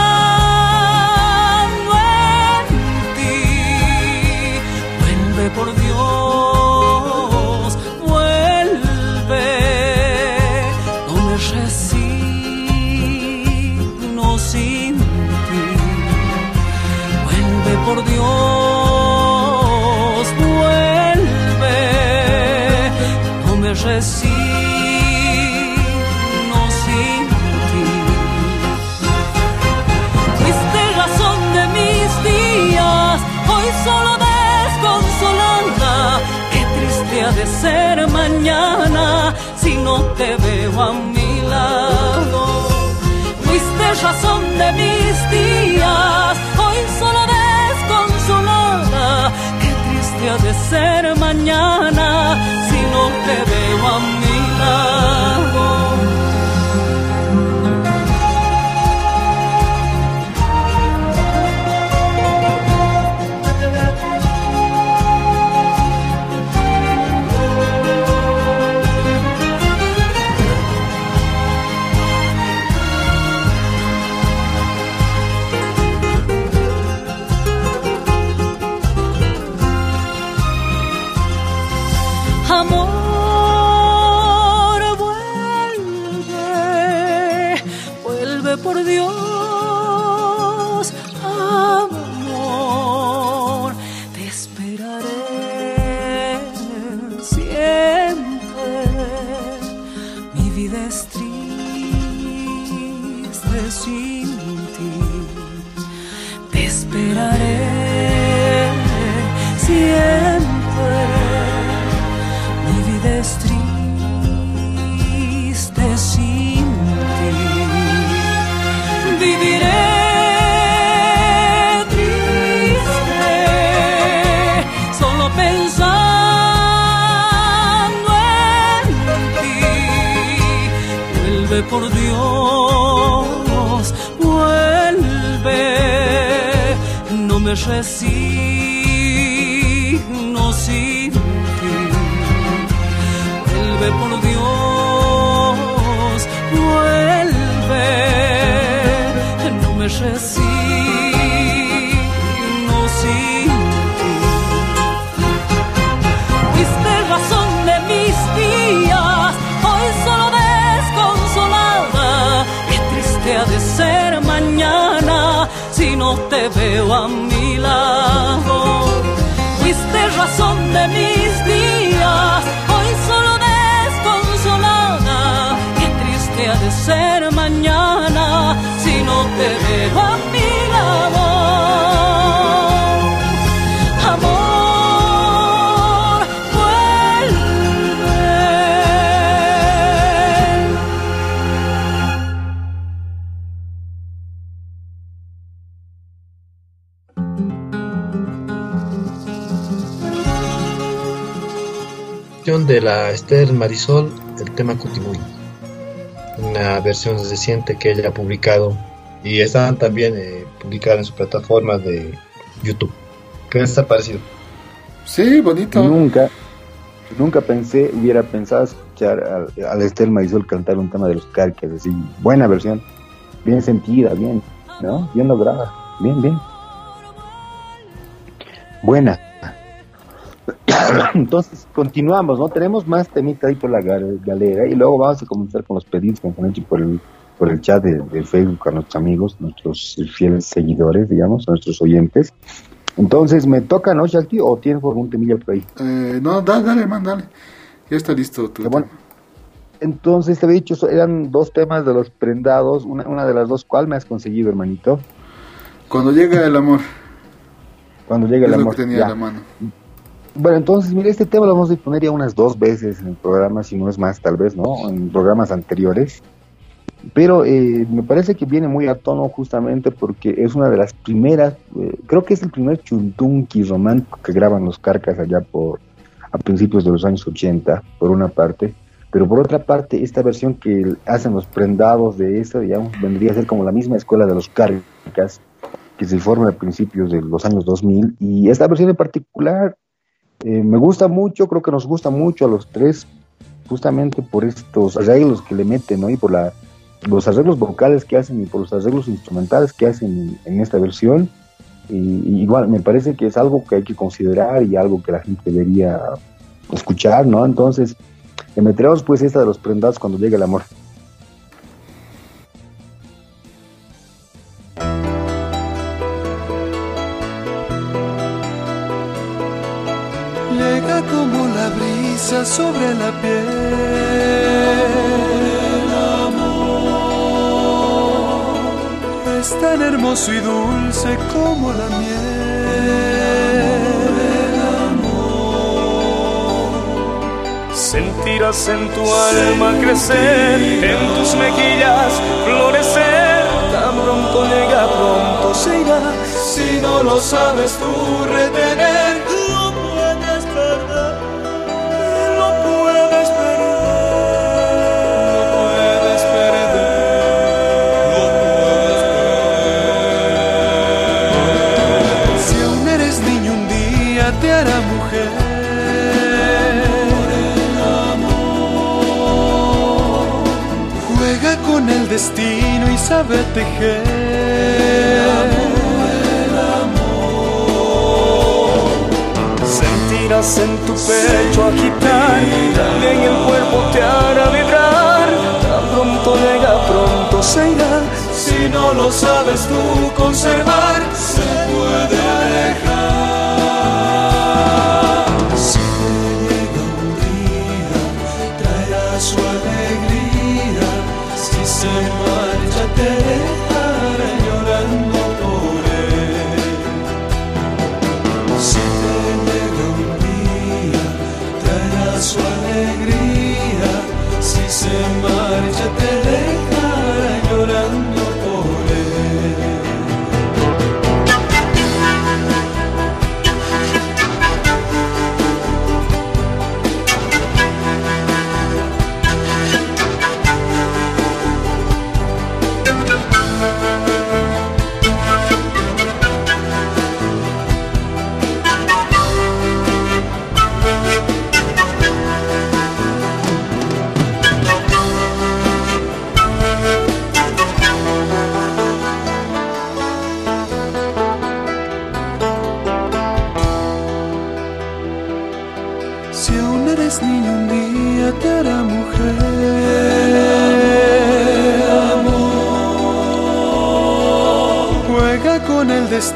mañana si no te veo a mi lado. Fuiste razón de mis días, hoy solo desconsolada. Qué triste ha de ser mañana si no te veo a mi lado. Resigno sin ti. Vuelve por Dios, vuelve, no me resigno sin ti. Fuiste razón de mis días, hoy solo desconsolada. Qué triste ha de ser mañana si no te veo a mi lado. Fuiste razón de mis días, hoy solo desconsolada. Qué triste ha de ser mañana si no te veo Versión de la Esther Marisol, el tema Cutimuy. Una versión reciente que ella ha publicado y están también eh, publicadas en su plataforma de YouTube. ¿Qué les ha parecido? Sí, bonito. Nunca, nunca pensé, hubiera pensado escuchar al, al Estel Marisol cantar un tema de los Carques, así, buena versión, bien sentida, bien, ¿no? Bien lograda, bien, bien. Buena. Entonces, continuamos, ¿no? Tenemos más temita ahí por la gal- galera y luego vamos a comenzar con los pedidos que han hecho por el, por el chat de, de Facebook a nuestros amigos, nuestros fieles seguidores, digamos, a nuestros oyentes. Entonces, ¿me toca, no, Shakti, o tienes algún temilla por ahí? Eh, no, dale, dale, man, dale. Ya está listo tu Qué bueno. Entonces, te había dicho, eran dos temas de los prendados, una, una de las dos, ¿cuál me has conseguido, hermanito? Cuando llega el amor, Cuando llegue es el lo amor. que tenía Ya. la mano. Bueno, entonces, mira, este tema lo vamos a poner ya unas dos veces en el programa, si no es más, tal vez, ¿no? En programas anteriores. Pero eh, me parece que viene muy a tono justamente porque es una de las primeras, eh, creo que es el primer chuntunqui romántico que graban los carcas allá por a principios de los años 80, por una parte. Pero por otra parte, esta versión que hacen los prendados de esta, digamos, vendría a ser como la misma escuela de los carcas que se forma a principios de los años 2000. Y esta versión en particular eh, me gusta mucho, creo que nos gusta mucho a los tres, justamente por estos arreglos que le meten, ¿no? Y por los arreglos vocales que hacen y por los arreglos instrumentales que hacen en, esta versión. Y, igual, me parece que es algo que hay que considerar y algo que la gente debería escuchar, ¿no? Entonces, meteremos pues esta de los prendados cuando llegue el amor. Sobre la piel. El amor es tan hermoso y dulce como la miel. El amor Sentirás en tu alma crecer, en tus mejillas florecer. Tan pronto llega, pronto se irá. Si no lo sabes tú retener, destino y sabe tejer el amor. Sentirás en tu pecho agitar y en el cuerpo te hará vibrar. Tan pronto llega, pronto se irá. Si no lo sabes tú conservar, se puede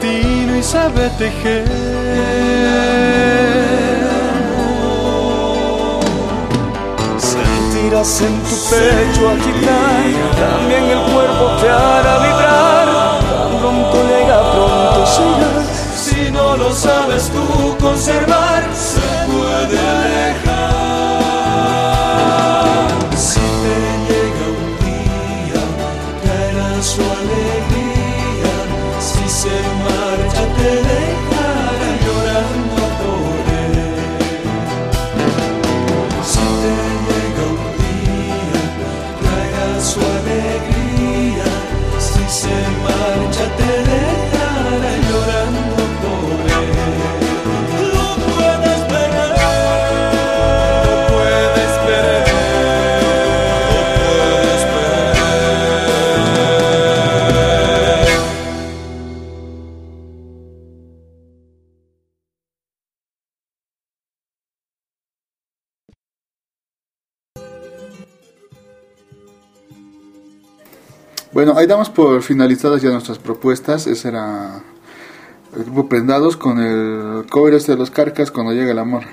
destino y sabe tejer. Sentirás en tu pecho agitar También el cuerpo te hará vibrar. Pronto llega, pronto se irá Si no lo sabes tú conservar Se puede Bueno, ahí damos por finalizadas ya nuestras propuestas. Ese era el grupo Prendados con el cover este de los Carcas cuando llega el amor.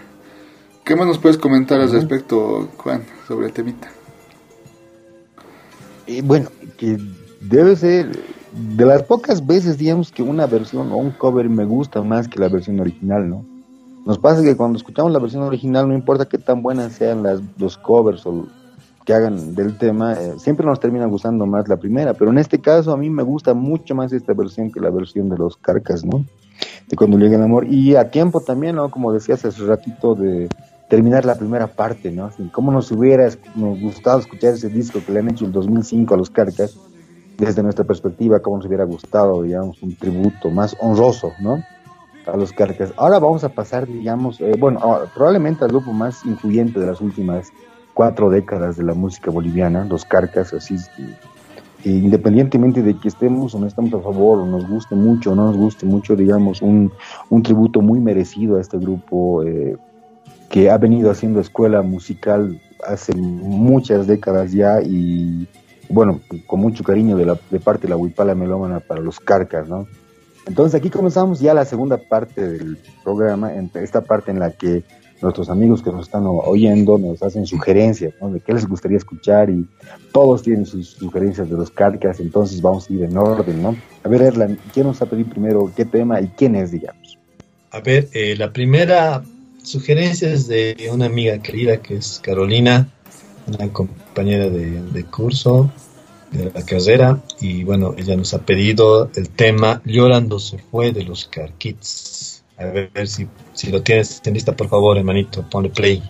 ¿Qué más nos puedes comentar al respecto, Juan, sobre el temita? Y bueno, que debe ser de las pocas veces, digamos, que una versión o un cover me gusta más que la versión original, ¿no? Nos pasa que cuando escuchamos la versión original, no importa qué tan buenas sean las, los covers o que hagan del tema, eh, siempre nos termina gustando más la primera, pero en este caso a mí me gusta mucho más esta versión que la versión de los Carcas, ¿no? De cuando llega el amor. Y a tiempo también, ¿no? Como decías hace ratito, de terminar la primera parte, ¿no? Así, ¿Cómo nos hubiera gustado escuchar ese disco que le han hecho en 2005 a los Carcas? Desde nuestra perspectiva, cómo nos hubiera gustado, digamos, un tributo más honroso, ¿no? A los Carcas. Ahora vamos a pasar, digamos, eh, bueno, ahora, probablemente al grupo más influyente de las últimas cuatro décadas de la música boliviana, los Carcas, así, e independientemente de que estemos o no estemos a favor, o nos guste mucho o no nos guste mucho, digamos, un, un tributo muy merecido a este grupo eh, que ha venido haciendo escuela musical hace muchas décadas ya y, bueno, con mucho cariño de, la, de parte de la Huipala Melómana para los Carcas, ¿no? Entonces aquí comenzamos ya la segunda parte del programa, esta parte en la que nuestros amigos que nos están oyendo nos hacen sugerencias. De qué les gustaría escuchar y todos tienen sus sugerencias de los Carcas, entonces vamos a ir en orden, ¿no? A ver, Erlan, ¿quién nos va a pedir primero qué tema y quién es, digamos? A ver, eh, la primera sugerencia es de una amiga querida que es Carolina, una compañera de, de curso de la carrera. Y bueno, ella nos ha pedido el tema Llorando se fue de los Carquits. A ver, si, si lo tienes en lista, por favor, hermanito, ponle play.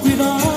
Cuidar.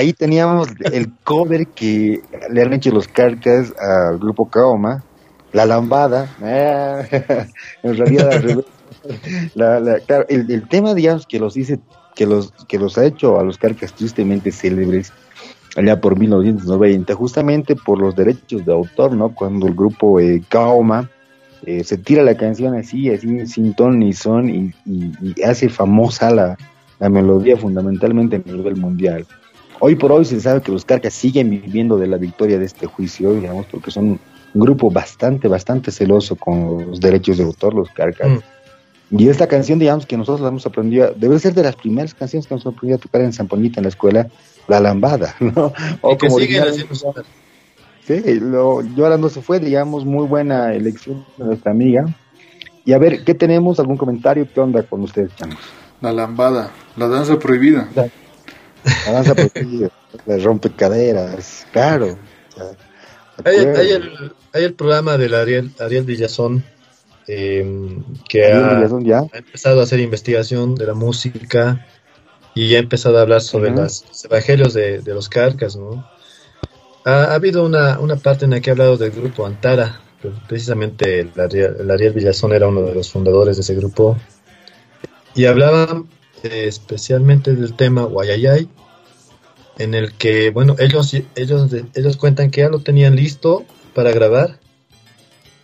Ahí teníamos el cover que le han hecho los carcas al grupo Kaoma, La Lambada, ah, en realidad al revés. La- la- el, el tema, digamos, que los dice, que los, que los ha hecho a los carcas tristemente célebres allá por 1990, justamente por los derechos de autor, ¿no? Cuando el grupo eh, Kaoma eh, se tira la canción así, así, sin ton ni son, y, y- y hace famosa la, la melodía fundamentalmente a nivel mundial. Hoy por hoy se sabe que los Carcas siguen viviendo de la victoria de este juicio, digamos, porque son un grupo bastante, bastante celoso con los derechos de autor, los Carcas. Mm. Y esta canción, digamos, que nosotros la hemos aprendido, debe ser de las primeras canciones que nos hemos aprendido a tocar en Zampoñita en la escuela, La Lambada, ¿no? Y que haciendo su- Sí, lo, llorando se fue, digamos, muy buena elección de nuestra amiga. Y a ver, ¿qué tenemos? ¿Algún comentario? ¿Qué onda con ustedes, changos? La lambada, la danza prohibida. La danza prohibida, la rompecaderas, claro. O sea, Hay, hay el, hay el programa del Ariel, Ariel Villazón eh, que ha, Villazón, ya. ha empezado a hacer investigación de la música y ha empezado a hablar sobre Ujú. las- los evangelios de, de los carcas, ¿no? Ha, ha habido una, una parte en la que ha hablado del grupo Antara, precisamente el Ariel, el Ariel Villazón era uno de los fundadores de ese grupo, y hablaban especialmente del tema Guayayay, en el que, bueno, ellos, ellos, ellos cuentan que ya lo tenían listo para grabar.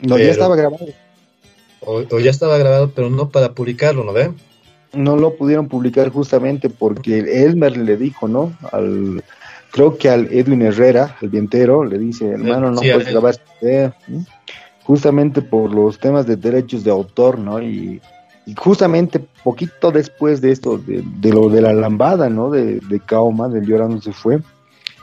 No, ya estaba grabado. O, ya estaba grabado, pero no para publicarlo, ¿no ven? No lo pudieron publicar justamente porque Elmer le dijo, ¿no? Al, creo que al Edwin Herrera, el vientero, le dice, hermano, no puedes grabar este justamente por los temas de derechos de autor, ¿no? Y, justamente poquito después de esto, de, lo de la lambada, ¿no? De, de Kaoma, del Llorando se fue.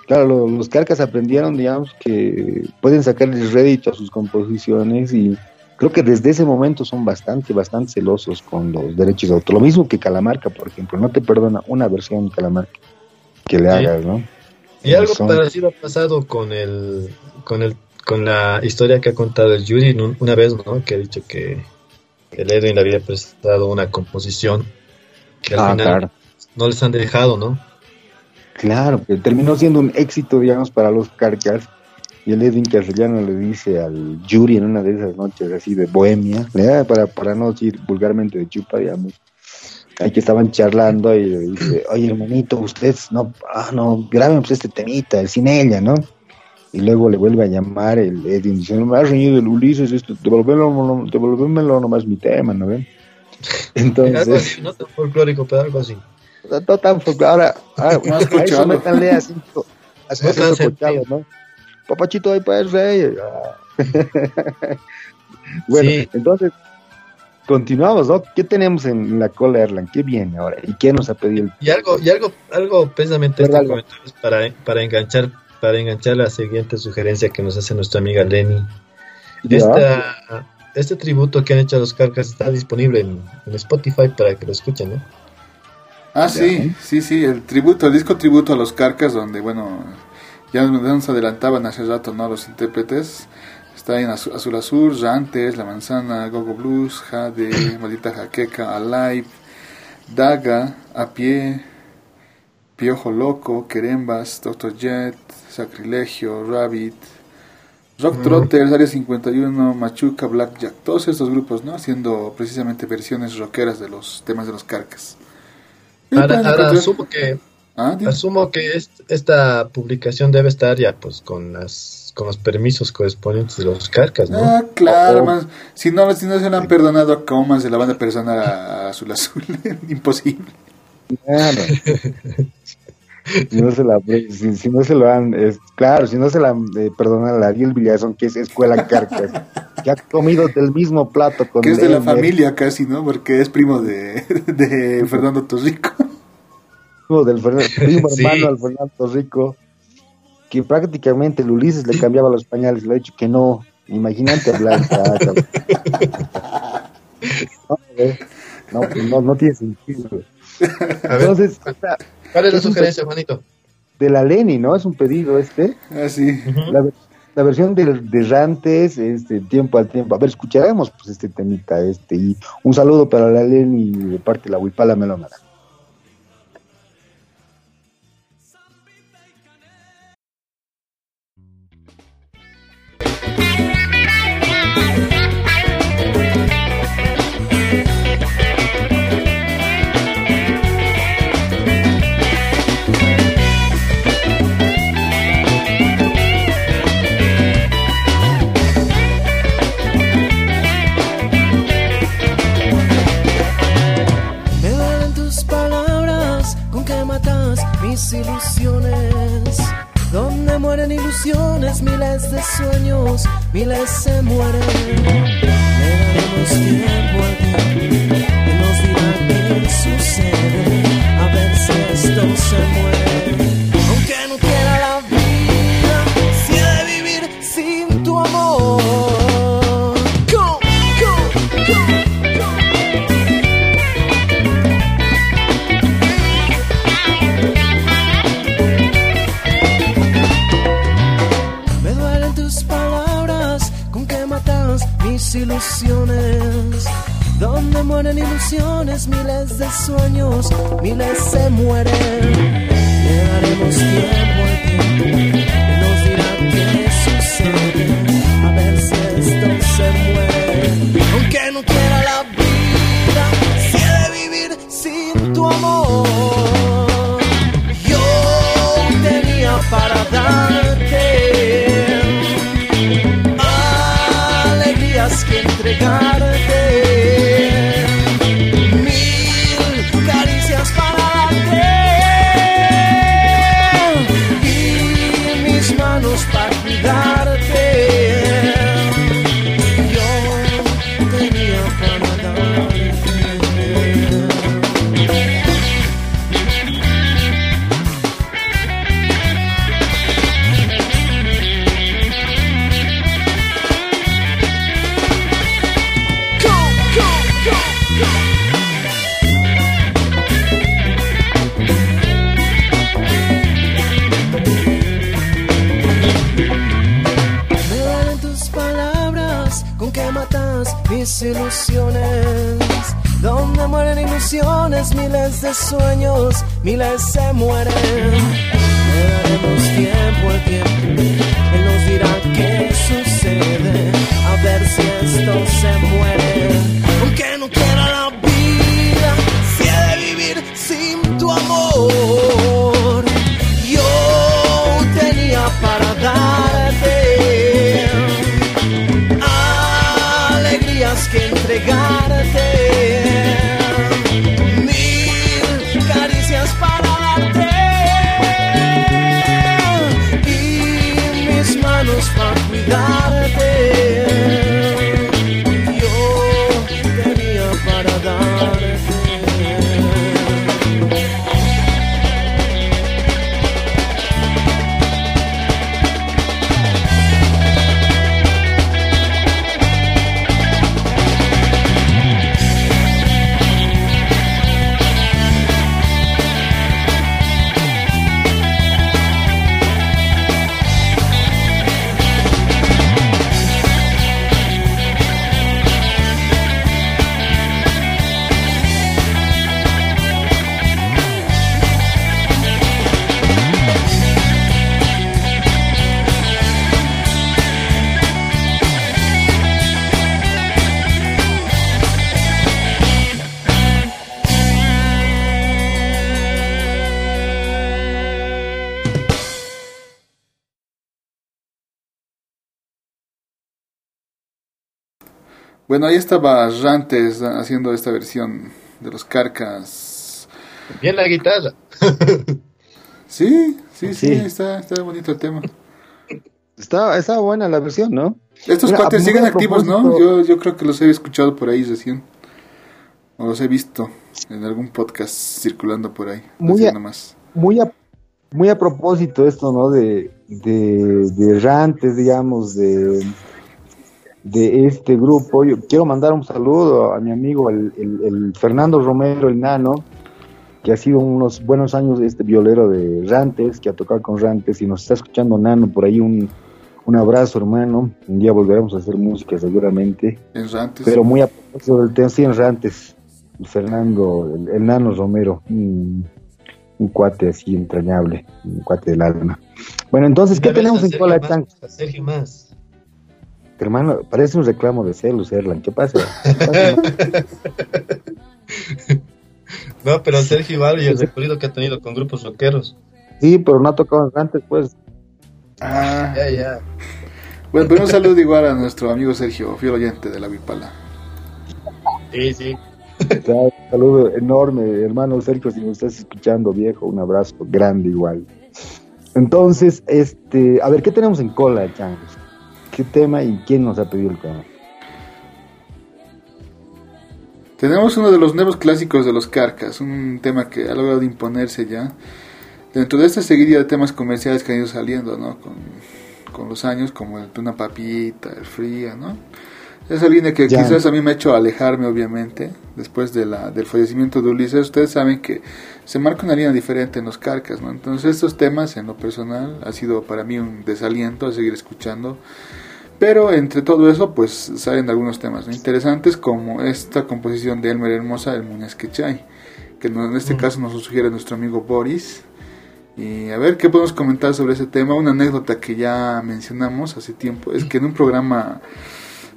Claro, los carcas aprendieron, digamos, que pueden sacarles rédito a sus composiciones y creo que desde ese momento son bastante, bastante celosos con los derechos de autor. Lo mismo que Calamarca, por ejemplo, no te perdona una versión de Calamarca que le hagas, ¿no? Y algo parecido ha pasado con el, con el con la historia que ha contado el Yuri una vez, ¿no? Que ha dicho que el Edwin le había prestado una composición que al ah, final no les han dejado, ¿no? Claro, que terminó siendo un éxito, digamos, para los carcas. Y el Edwin Castellano le dice al Yuri en una de esas noches así de bohemia, para, para no decir vulgarmente de chupa, digamos. Ahí que estaban charlando y le dice, oye hermanito, ustedes no, ah, no, graben pues este temita, sin ella, ¿no? Y luego le vuelve a llamar el Edwin diciendo, me has reñido el Ulises, esto, devolvémelo, nomás mi tema, ¿no ven? Entonces... no tan folclórico, pero algo así. No, tan folclórico, ahora, ahora no eso métanle así, así, ¿no? Papachito, ahí para el rey. bueno, entonces, continuamos, ¿no? ¿Qué tenemos en la cola Erland? ¿Qué viene ahora? ¿Y qué nos ha pedido? Y algo, y algo, algo precisamente este para, para enganchar para enganchar la siguiente sugerencia que nos hace nuestra amiga Lenny. este tributo que han hecho a los Carcas está disponible en, Spotify para que lo escuchen, ¿no? Ah, sí, sí, sí, el tributo, el disco tributo a los Carcas, donde, bueno, ya nos adelantaban hace rato, ¿no? Los intérpretes. Está en Azul Azul, Rantes, La Manzana, Gogo Blues, Jade, Maldita Jaqueca, Alive, Daga, A Pie, Piojo Loco, Querembas, Doctor Jet, Sacrilegio, Rabbit, Rock mm. Trotters, Área 51, Machuca, Blackjack, todos estos grupos, ¿no? Haciendo precisamente versiones rockeras de los temas de los carcas. Ahora, asumo que ah, asumo que esta publicación debe estar ya pues con las con los permisos correspondientes de los carcas, ¿no? Ah, claro, si no si no se le han perdonado a Comas de la banda personal Azul Azul, imposible. Claro. si no se la si, no se lo han es, claro si no se la eh, perdonan a Ariel Villazón que es escuela Carcas que ha comido del mismo plato con que es de la familia casi no porque es primo de, de Fernando Torrico. Primo del primo hermano al Fernando Torrico que prácticamente el Ulises le cambiaba los pañales le ha dicho que no. Imagínate hablar no, no, no tiene sentido. Entonces ¿Cuál es la sugerencia, Juanito? De la Leni, ¿no? Es un pedido este. Ah, sí. la, versión de, de, Rantes, este, tiempo al tiempo. A ver, escucharemos pues este temita, este. Y un saludo para la Leni de parte de la Huipala Melómana. Ilusiones. Donde mueren ilusiones, miles de sueños, miles se mueren. Estaba Rantes haciendo esta versión de los Carcas. Bien la guitarra. Sí, sí, sí, Sí. está, está bonito el tema. Está, está buena la versión, ¿no? Estos Mira, cuates siguen activos, ¿no? Yo, yo creo que los he escuchado por ahí recién. O los he visto en algún podcast circulando por ahí. Muy a- nomás. muy a, muy a propósito esto, ¿no? De, de, de errantes, digamos, de, de este grupo. Yo quiero mandar un saludo a mi amigo, el, el- el Fernando Romero, el nano, que ha sido unos buenos años este violero de Rantes, que ha tocado con Rantes y nos está escuchando Nano por ahí. Un, un abrazo, hermano. Un día volveremos a hacer música seguramente. En Rantes. Pero muy a propósito del tema, sí, en Rantes, Fernando, el, el Nano Romero, un, un cuate así entrañable, un cuate del alma. Bueno, entonces, ¿qué tenemos en cola, Sergio más. Hermano, parece un reclamo de celos, Erlan. ¿Qué pasa? ¿Qué pasa? No, pero Sergio igual y el recorrido que ha tenido con grupos rockeros. sí, pero no ha tocado en Rantes, pues. Ah, Ya, ya. bueno, pero un saludo igual a nuestro amigo Sergio, fiel oyente de la Vipala. Sí, sí. Un saludo enorme, hermano Sergio, si nos estás escuchando, viejo, un abrazo grande igual. Entonces, este, a ver, ¿qué tenemos en cola, Changos? ¿Qué tema y quién nos ha pedido el tema? Tenemos uno de los nuevos clásicos de los Carcas, un tema que ha logrado imponerse ya. Dentro de esta seguidilla de temas comerciales que han ido saliendo, ¿no? Con, con los años, como el Tuna Papita, el Fría, ¿no? Esa línea que Ya. quizás a mí me ha hecho alejarme, obviamente, después de la, del fallecimiento de Ulises. Ustedes saben que se marca una línea diferente en los Carcas, ¿no? Entonces estos temas, en lo personal, ha sido para mí un desaliento a seguir escuchando. Pero entre todo eso, pues salen algunos temas ¿no? interesantes, como esta composición de Elmer Hermosa, el Muñez Quechay, que en este caso nos sugiere nuestro amigo Boris. Y a ver qué podemos comentar sobre ese tema. Una anécdota que ya mencionamos hace tiempo es que en un programa,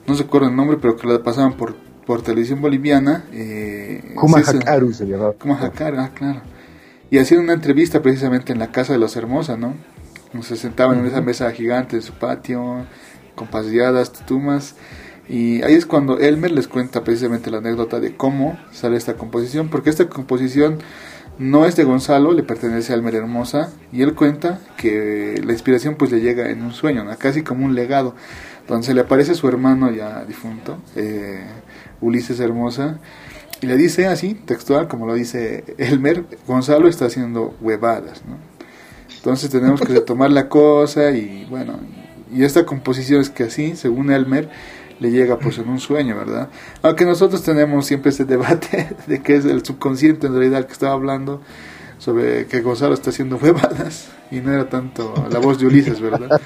no recuerdo el nombre, pero que lo pasaban por, por televisión boliviana. Eh, Kuma Hakaru se llamaba. como Jacar, ah, claro. Y hacían una entrevista precisamente en la casa de los Hermosa, ¿no? Se sentaban en esa mesa gigante en su patio, paseadas, tutumas. Y ahí es cuando Elmer les cuenta precisamente la anécdota de cómo sale esta composición, porque esta composición no es de Gonzalo, le pertenece a Elmer Hermosa, y él cuenta que la inspiración pues le llega en un sueño, casi como un legado, donde se le aparece su hermano ya difunto, eh, Ulises Hermosa, y le dice así, textual, como lo dice Elmer, Gonzalo está haciendo huevadas, ¿no? Entonces tenemos que retomar la cosa y bueno, y esta composición es que así, según Elmer, le llega pues en un sueño, ¿verdad? Aunque nosotros tenemos siempre ese debate de que es el subconsciente en realidad el que estaba hablando sobre que Gonzalo está haciendo huevadas y no era tanto la voz de Ulises, ¿verdad?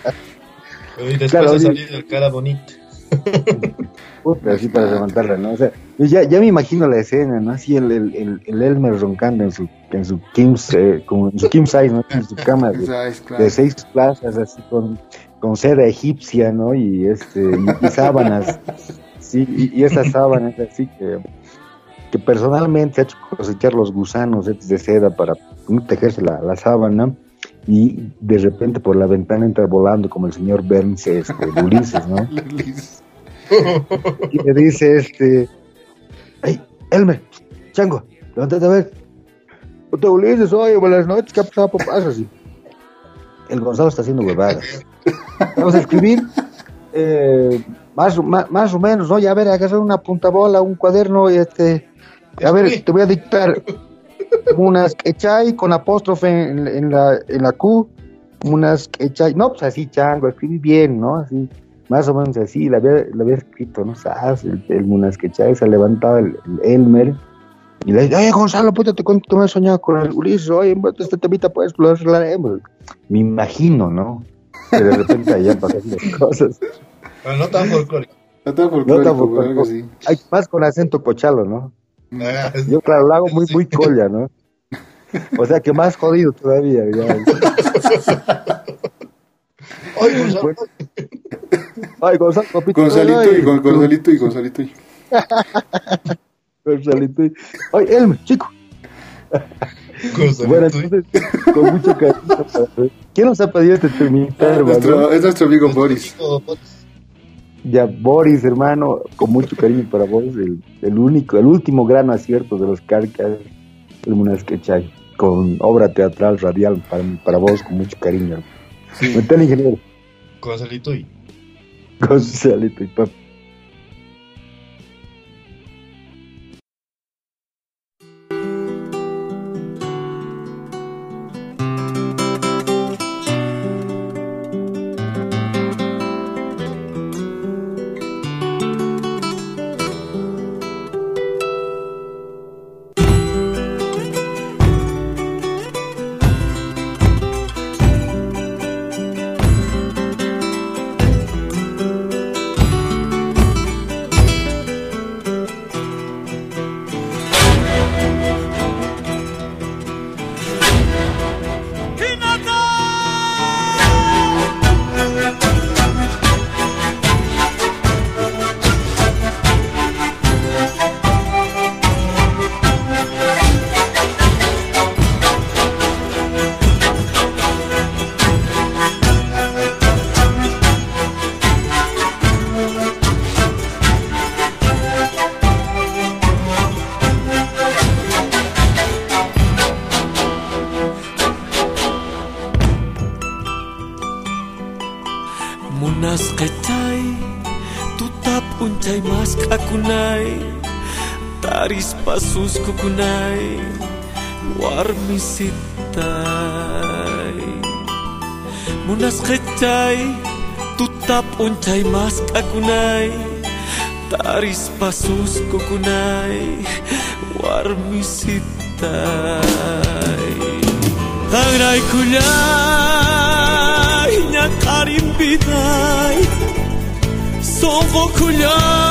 Pero y después Claro, ha sí. salido el cara bonita. Puta, así para levantarla, ¿no? O sea, yo ya, ya me imagino la escena, ¿no? Así el, el, el, el Elmer roncando en su, en su King, eh, como en su King size, ¿no? En su cama de, de seis plazas, así con, con seda egipcia, ¿no? Y este, y, sábanas, sí, y, y esas sábanas así que, que personalmente ha hecho cosechar los gusanos de seda para tejerse la, la sábana. Y de repente por la ventana entra volando como el señor Burns, este, Ulises, ¿no? Y le dice este, hey, Elmer, Chango, levántate a ver. Puta Ulises, oye, buenas noches, ¿qué ha pasado? Así. El Gonzalo está haciendo huevadas. Vamos a escribir eh, más, más, más o menos, ¿no? Ya a ver, agarrar una punta bola, un cuaderno y este, a ver, te voy a dictar unas quechay con apóstrofe en, en la, en la Q, unas quechay, no, pues así, Chango, escribí bien, ¿no? Así más o menos así, la había, la había escrito, ¿no? ¿Sabes? El, el Munasquechay se levantaba el, el Elmer y le dice, oye Gonzalo, puta, te cuento que me he soñado con el Ulises, oye, este temita pues lo arreglaremos. Me imagino, ¿no? Que de repente allá pasan las cosas. Pero no tan folclórico. No tan No folclórico, tan algo así. Hay más con acento cochalo, ¿no? Ah, Yo, claro, lo hago muy, muy colla, ¿no? O sea que más jodido todavía. Ya. Ay, Gonzalo, Bueno. Ay, Gonzalo, papito. Gonzalito y Gon- Gonzalito y Gonzalito y. Gonzalito. Ay, Elmer, chico. Bueno, entonces, con mucho cariño. para- ¿Quién nos ha pedido este temita, hermano? Nuestro, es nuestro amigo Boris. Ya, Boris, hermano, con mucho cariño para vos, el, el único, el último gran acierto de los Carcas, el Munasquechay, con obra teatral radial para, para vos, con mucho cariño. Sí. Metele, ingeniero, Gonzalito y. Gonzalito y papi. Kecai Tutap uncai mas kakunai Taris pasus kukunai Warmi sitai Tangrai kulai Nyakarim bidai Sovo kulai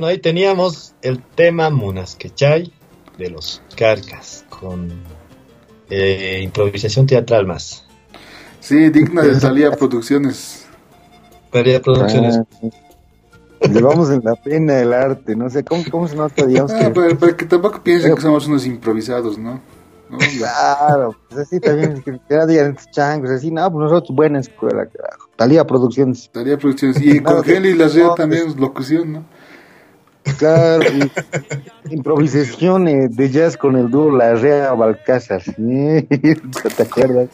Bueno, ahí teníamos el tema Munasquechay de los Carcas con eh, improvisación teatral más. Sí, digna de Talía Producciones. María Producciones. Ah, Llevamos en la pena el arte, no sé, ¿cómo, cómo se nota, digamos Ah, que... para, para que tampoco piensen que somos unos improvisados, ¿no? ¿No? Claro, pues así también, digan estos changos, así, no, pues nosotros buena escuela, carajo. Talía Producciones, Talía Producciones. Y con Geli la no, también locución, ¿no? Claro, eh, de jazz con el dúo La Rea Balcázar. ¿te acuerdas?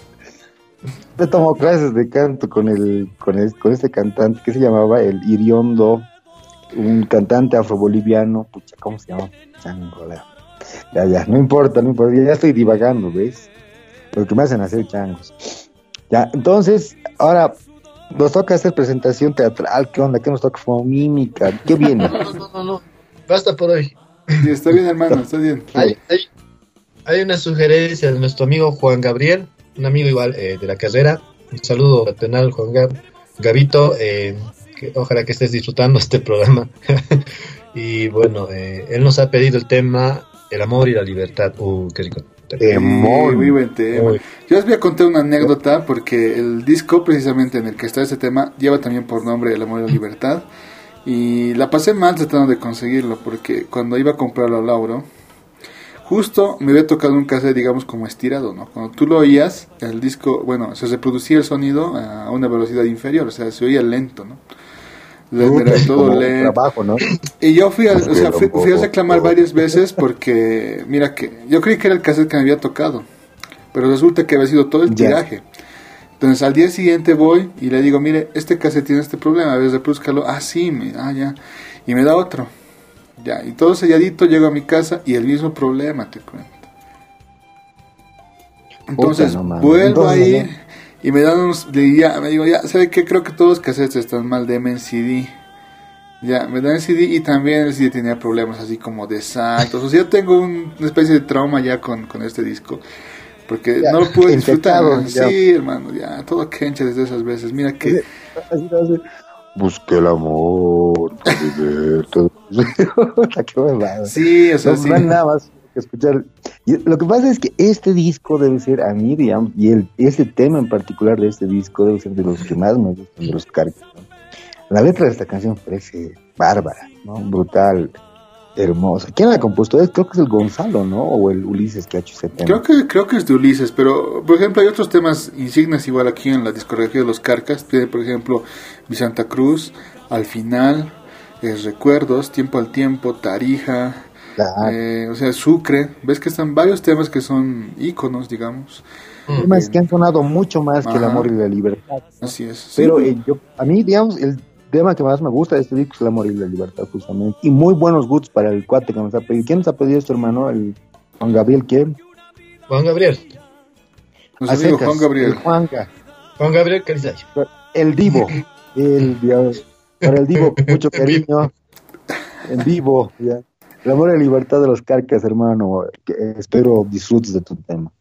Yo tomó clases de canto con el, con el- con este cantante que se llamaba el Iriondo, un cantante afroboliviano, pucha, ¿cómo se llama? Chango, Ya, ya, no importa, no importa, ya estoy divagando, ¿ves? Lo que me hacen hacer changos. Ya, entonces, ahora nos toca hacer presentación teatral, ¿qué onda? ¿Qué nos toca? Como mímica, ¿qué viene? No, no, no, no. Basta por hoy. Sí, está bien, hermano, está bien. Hay, hay, hay una sugerencia de nuestro amigo Juan Gabriel, un amigo igual eh, de la carrera. Un saludo fraternal, Juan Gab, Gabito. eh, que ojalá que estés disfrutando este programa. y bueno, eh, él nos ha pedido el tema El amor y la libertad. Uh, qué rico. Temón. Sí, muy buen tema. Yo les voy a contar una anécdota porque el disco precisamente en el que está este tema lleva también por nombre El amor y la libertad. Y la pasé mal tratando de conseguirlo porque cuando iba a comprarlo a Lauro, justo me había tocado un cassette, digamos, como estirado, ¿no? Cuando tú lo oías, el disco, bueno, se reproducía el sonido a una velocidad inferior, o sea, se oía lento, ¿no? Era todo Como lento. trabajo, ¿no? Y yo fui a, o sea, fui, fui a reclamar varias veces porque, mira que yo creí que era el cassette que me había tocado, pero resulta que había sido todo el tiraje. Entonces al día siguiente voy y le digo, mire, este cassette tiene este problema, a ver, reproduzcalo. Ah, sí, me, ah, ya. Y me da otro. Ya, y todo selladito, llego a mi casa y el mismo problema, te cuento. Entonces no vuelvo Entonces, ahí y me dan unos, ya, me digo, ya, ¿sabe qué? Creo que todos los cassettes están mal, deme en CD. Ya, me dan el CD y también el CD tenía problemas así como de saltos. O sea, yo tengo un- una especie de trauma ya con, con este disco. Porque Ya, no lo pude disfrutar. ya. Sí, hermano, ya, todo kencha desde esas veces. Mira que... Busque el amor. Sí, o sea, No, sí. nada más escuchar. Lo que pasa es que este disco debe ser, a mí, digamos, y el, ese tema en particular de este disco debe ser de los que más me gustan de los Carcas. ¿no? La letra de esta canción parece bárbara, ¿no? Brutal, hermosa. ¿Quién la ha? Es- Creo que es el Gonzalo, ¿no? O el Ulises que ha hecho ese tema. Creo que, creo que es de Ulises, pero por ejemplo hay otros temas insignes igual aquí en la discografía de los Carcas. Tiene por ejemplo Vicenta Cruz, Al final, eh, Recuerdos, Tiempo al Tiempo, Tarija, Claro. eh, o sea, Sucre. Ves que están varios temas que son íconos, digamos. temas que han sonado mucho más que el amor y la libertad. Así es. Sí, Pero eh, yo, a mí, digamos, el tema que más me gusta de este disco es el amor y la libertad, justamente. Y muy buenos gustos para el cuate que nos ha pedido. ¿Quién nos ha pedido esto, hermano? El Juan Gabriel, ¿quién? Juan Gabriel. nuestro A amigo secas, Juan Gabriel. El Juanca. Juan Gabriel Carizay. El Divo. El, Dios, para el Divo, con mucho cariño. En vivo, ya. El amor y la libertad de los carcas, hermano. Espero disfrutes de tu tema.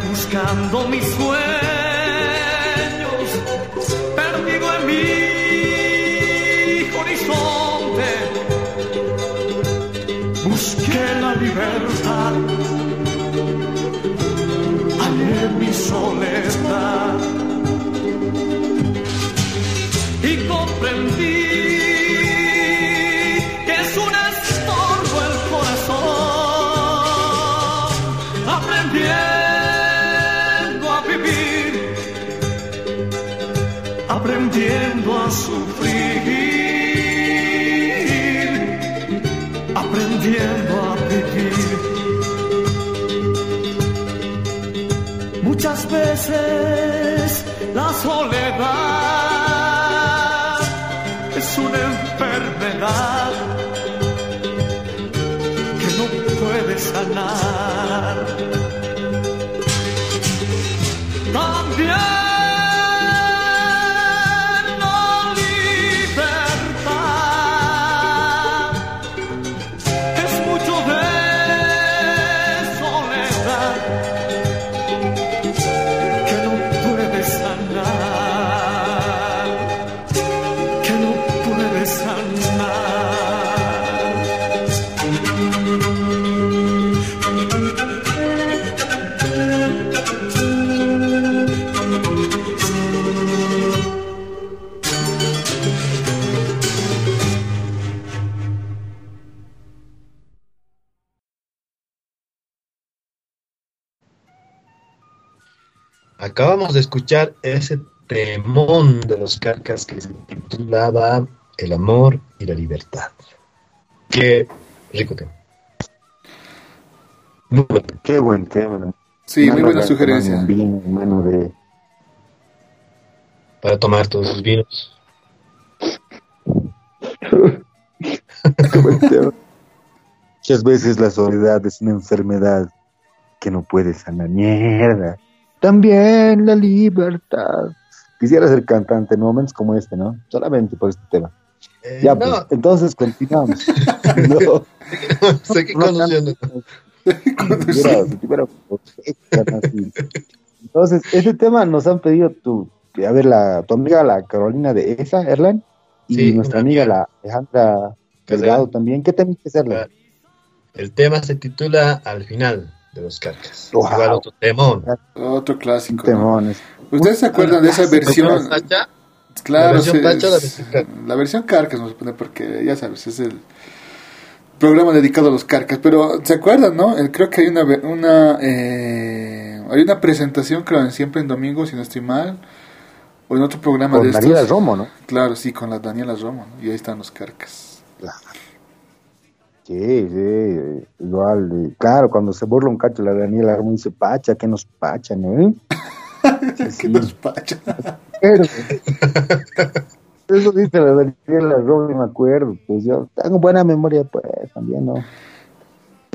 buscando mis sueños. la soledad es una enfermedad que no puede sanar. acabamos de escuchar ese temón de los carcas que se titulaba El amor y la libertad. Qué rico tema. Muy bueno. Qué buen tema. Sí, muy buena sugerencia. Vino, de... Para tomar todos sus vinos. Muchas veces la soledad es una enfermedad que no puedes a la mierda. También la libertad. Quisiera ser cantante en momentos como este, ¿no? Solamente por este tema. Eh, Ya, no, pues, entonces continuamos. no, tuviera- así. Entonces, este tema nos han pedido tu, a ver, la, tu amiga la Carolina de esa, Erlan, y Sí, nuestra amiga amiga. la Alejandra Delgado también. ¿Qué tema es Erlan? El tema se titula Al final de los carcas. Wow. Igual otro temón. Otro clásico. ¿no? Temones. ¿Ustedes se acuerdan de esa ¿La versión? Pacha? Claro, ¿La versión Pacha o la es- versión Carcas? la versión Carcas vamos a poner porque ya sabes, es el programa dedicado a los Carcas. Pero se acuerdan, ¿no? Eh, Creo que hay una una eh, hay una presentación creo en siempre en domingo si no estoy mal o en otro programa Con de estos. Daniela Romo, ¿no? Claro, sí, con la Daniela Romo ¿no? y ahí están los Carcas. Sí, sí, igual. eh, Claro, cuando se burla un cacho la Daniela Romo dice, pacha, que nos pacha, ¿no? Sí, sí. Que los Pacha. Pero, Eso dice la Daniela Romo, me acuerdo. Pues yo tengo buena memoria, pues, también, ¿no?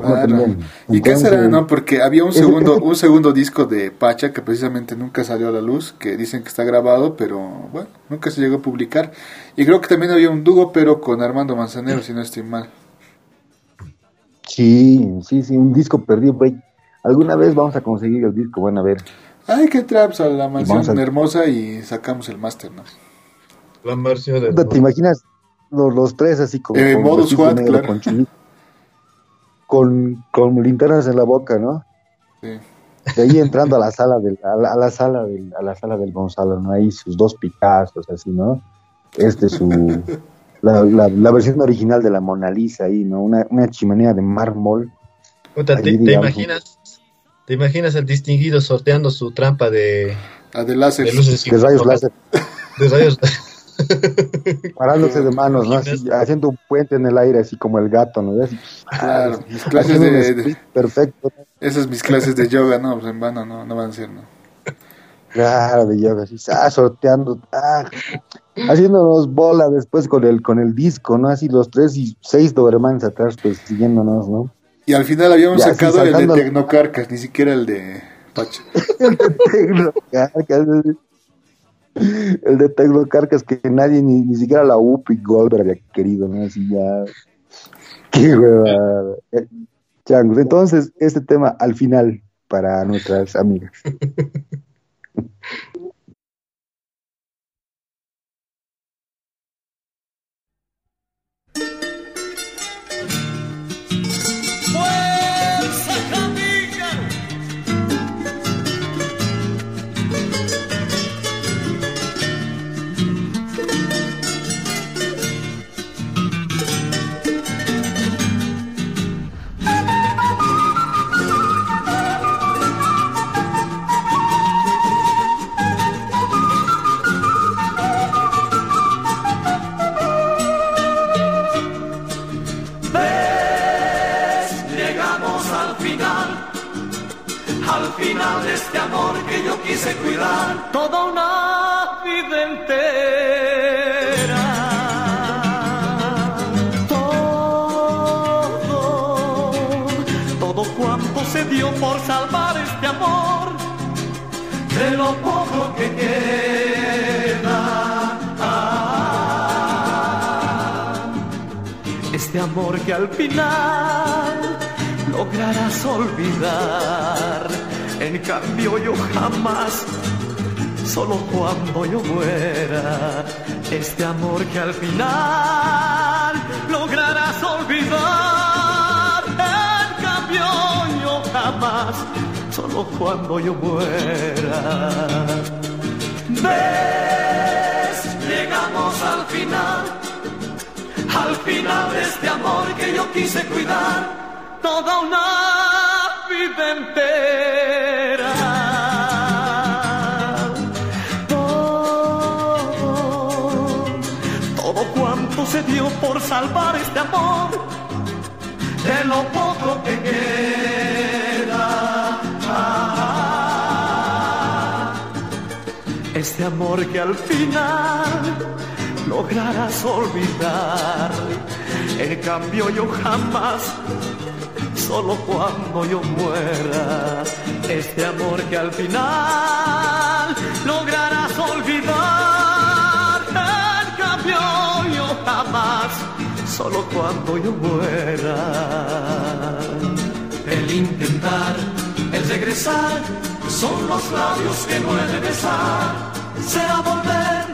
Como Claro. también. ¿Y qué será, no? Porque había un segundo, un segundo disco de Pacha que precisamente nunca salió a la luz, que dicen que está grabado, pero bueno, nunca se llegó a publicar. Y creo que también había un dúo, pero con Armando Manzanero, si no estoy mal. Sí, sí, sí, un disco perdido, güey. Alguna vez vamos a conseguir el disco, van a ver. Ay, que traps a la mansión a- hermosa y sacamos el máster, ¿no? La de... ¿Te imaginas los, los tres así como Eh, con modo SWAT, claro. con, chulito, con, con linternas en la boca, ¿no? Sí. De ahí entrando a la sala del, a la, a la sala del, a la sala del Gonzalo, ¿no? Ahí sus dos Picassos, así, ¿no? Este su la, la, la versión original de la Mona Lisa ahí, ¿no? Una, una chimenea de mármol. Puta, ¿te, Ahí, te digamos, imaginas? ¿Te imaginas el distinguido sorteando su trampa de, A de láser. de luces De rayos láser, De rayos parándose de manos, ¿no? Así, haciendo un puente en el aire, así como el gato, ¿no? Así, Claro, mis clases de, de- perfecto, ¿no? esas mis clases de yoga, no, pues en vano no, no van a ser, ¿no? Claro, de yoga, así, ah, sorteando, ah, haciéndonos bola después con el, con el disco, ¿no? Así los tres y seis Dobermans atrás, pues, siguiéndonos, ¿no? Y al final habíamos Ya, sacado el de Tecnocarcas, ni siquiera el de Pacha. El de Tecnocarcas, el de Tecnocarcas que nadie, ni, ni siquiera la UPI Goldberg había querido, ¿no? Así ya, qué hueva. Eh, Changos, entonces, este tema al final para nuestras amigas. Este amor que al final lograrás olvidar. En cambio yo jamás, solo cuando yo muera. Este amor que al final lograrás olvidar. En cambio yo jamás, solo cuando yo muera. ¿Ves? Llegamos al final, este amor que yo quise cuidar toda una vida entera. Todo, todo cuanto se dio por salvar este amor, de lo poco que queda. Este amor que al final lograrás olvidar. En cambio yo jamás, solo cuando yo muera, este amor que al final lograrás olvidar. En cambio yo jamás, solo cuando yo muera. El intentar, el regresar, son los labios que no he de besar. Será volver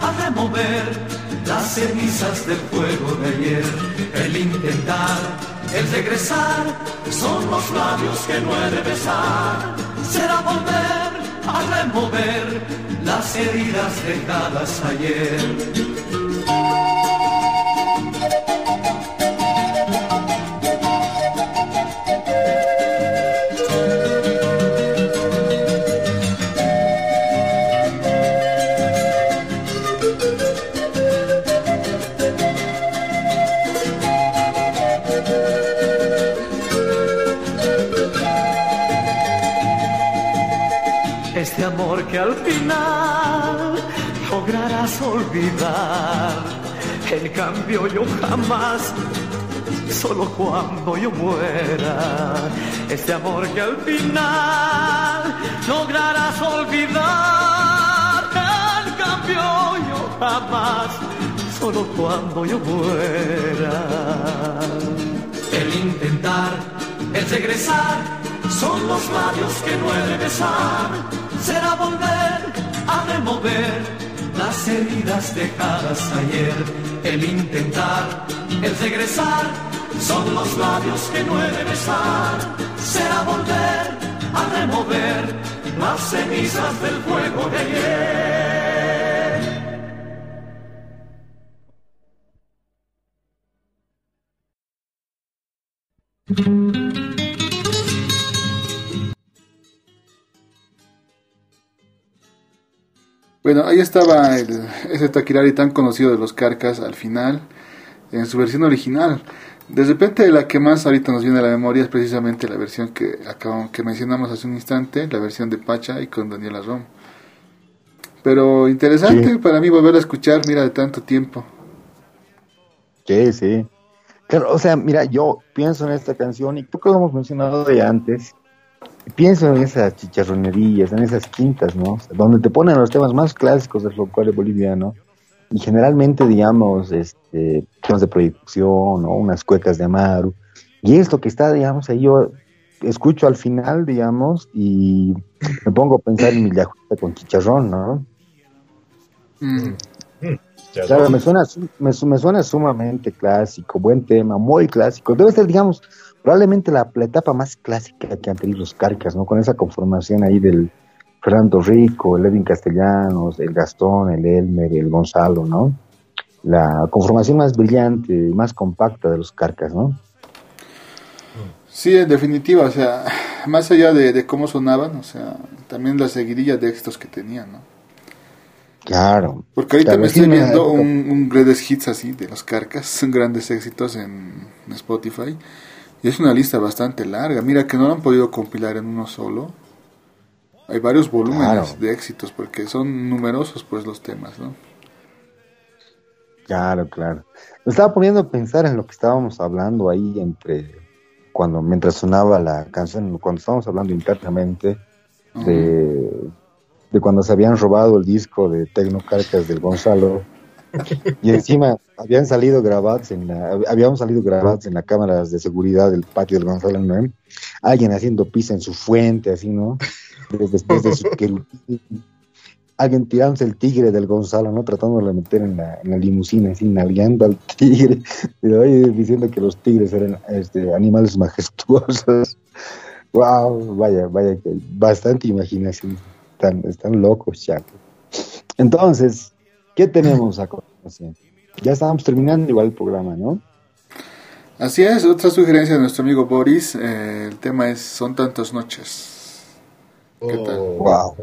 a remover las cenizas del fuego de ayer. El intentar, el regresar, son los labios que no he de besar. Será volver a remover las heridas dejadas ayer. Este amor que al final lograrás olvidar. En cambio yo jamás, solo cuando yo muera. Este amor que al final lograrás olvidar. En cambio yo jamás, solo cuando yo muera. El intentar, el regresar, son los labios que de besar. Será volver a remover las heridas dejadas ayer. El intentar, el regresar, son los labios que no he de besar. Será volver a remover las cenizas del fuego de ayer. Bueno, ahí estaba el, ese Taquirari tan conocido de los Carcas al final, en su versión original. De repente la que más ahorita nos viene a la memoria es precisamente la versión que acabamos, que mencionamos hace un instante, la versión de Pacha y con Daniela Rom. Pero interesante Sí. para mí volver a escuchar, mira, de tanto tiempo. Sí, sí. Claro, o sea, mira, yo pienso en esta canción y creo que lo hemos mencionado de antes. Pienso en esas chicharronerías, en esas quintas, ¿no? Donde te ponen los temas más clásicos del folclore boliviano y generalmente, digamos, este, temas de proyección o unas cuecas de Amaru. Y esto que está, digamos, ahí yo escucho al final, digamos, y me pongo a pensar en mi con chicharrón, ¿no? Mm. Claro, me suena, su- me, su- me suena sumamente clásico, buen tema, muy clásico. Debe ser, digamos, probablemente la, la etapa más clásica que han tenido los Carcas, ¿no? Con esa conformación ahí del Fernando Rico, el Edwin Castellanos, el Gastón, el Elmer, el Gonzalo, ¿no? La conformación más brillante, más compacta de los Carcas, ¿no? Sí, en definitiva, o sea, más allá de, de cómo sonaban, o sea, también la seguidilla de éxitos que tenían, ¿no? Claro. Porque ahorita me estoy viendo un, un greatest hits así de los Carcas, son grandes éxitos en, Spotify. Y es una lista bastante larga. Mira que no lo han podido compilar en uno solo. Hay varios volúmenes Claro. de éxitos porque son numerosos pues los temas, ¿no? Claro, claro. Me estaba poniendo a pensar en lo que estábamos hablando ahí entre cuando mientras sonaba la canción, cuando estábamos hablando internamente de, de cuando se habían robado el disco de Tecno Carcas del Gonzalo y encima habían salido grabados en la, habíamos salido grabados en la cámara de seguridad del patio del Gonzalo, ¿no? Alguien haciendo pis en su fuente, así, ¿no? Desde, desde su alguien tirándose el tigre del Gonzalo, ¿no? Tratándolo de meter en la, en la limusina, así, nalgueando al tigre, oye, diciendo que los tigres eran este, animales majestuosos. Wow, vaya, vaya, bastante imaginación. Están, están locos, ya. Entonces, ¿qué tenemos a continuación? Ya estábamos terminando igual el programa, ¿no? Así es, otra sugerencia de nuestro amigo Boris. eh, el tema es Son tantas noches. ¿Qué tal? Oh, Wow.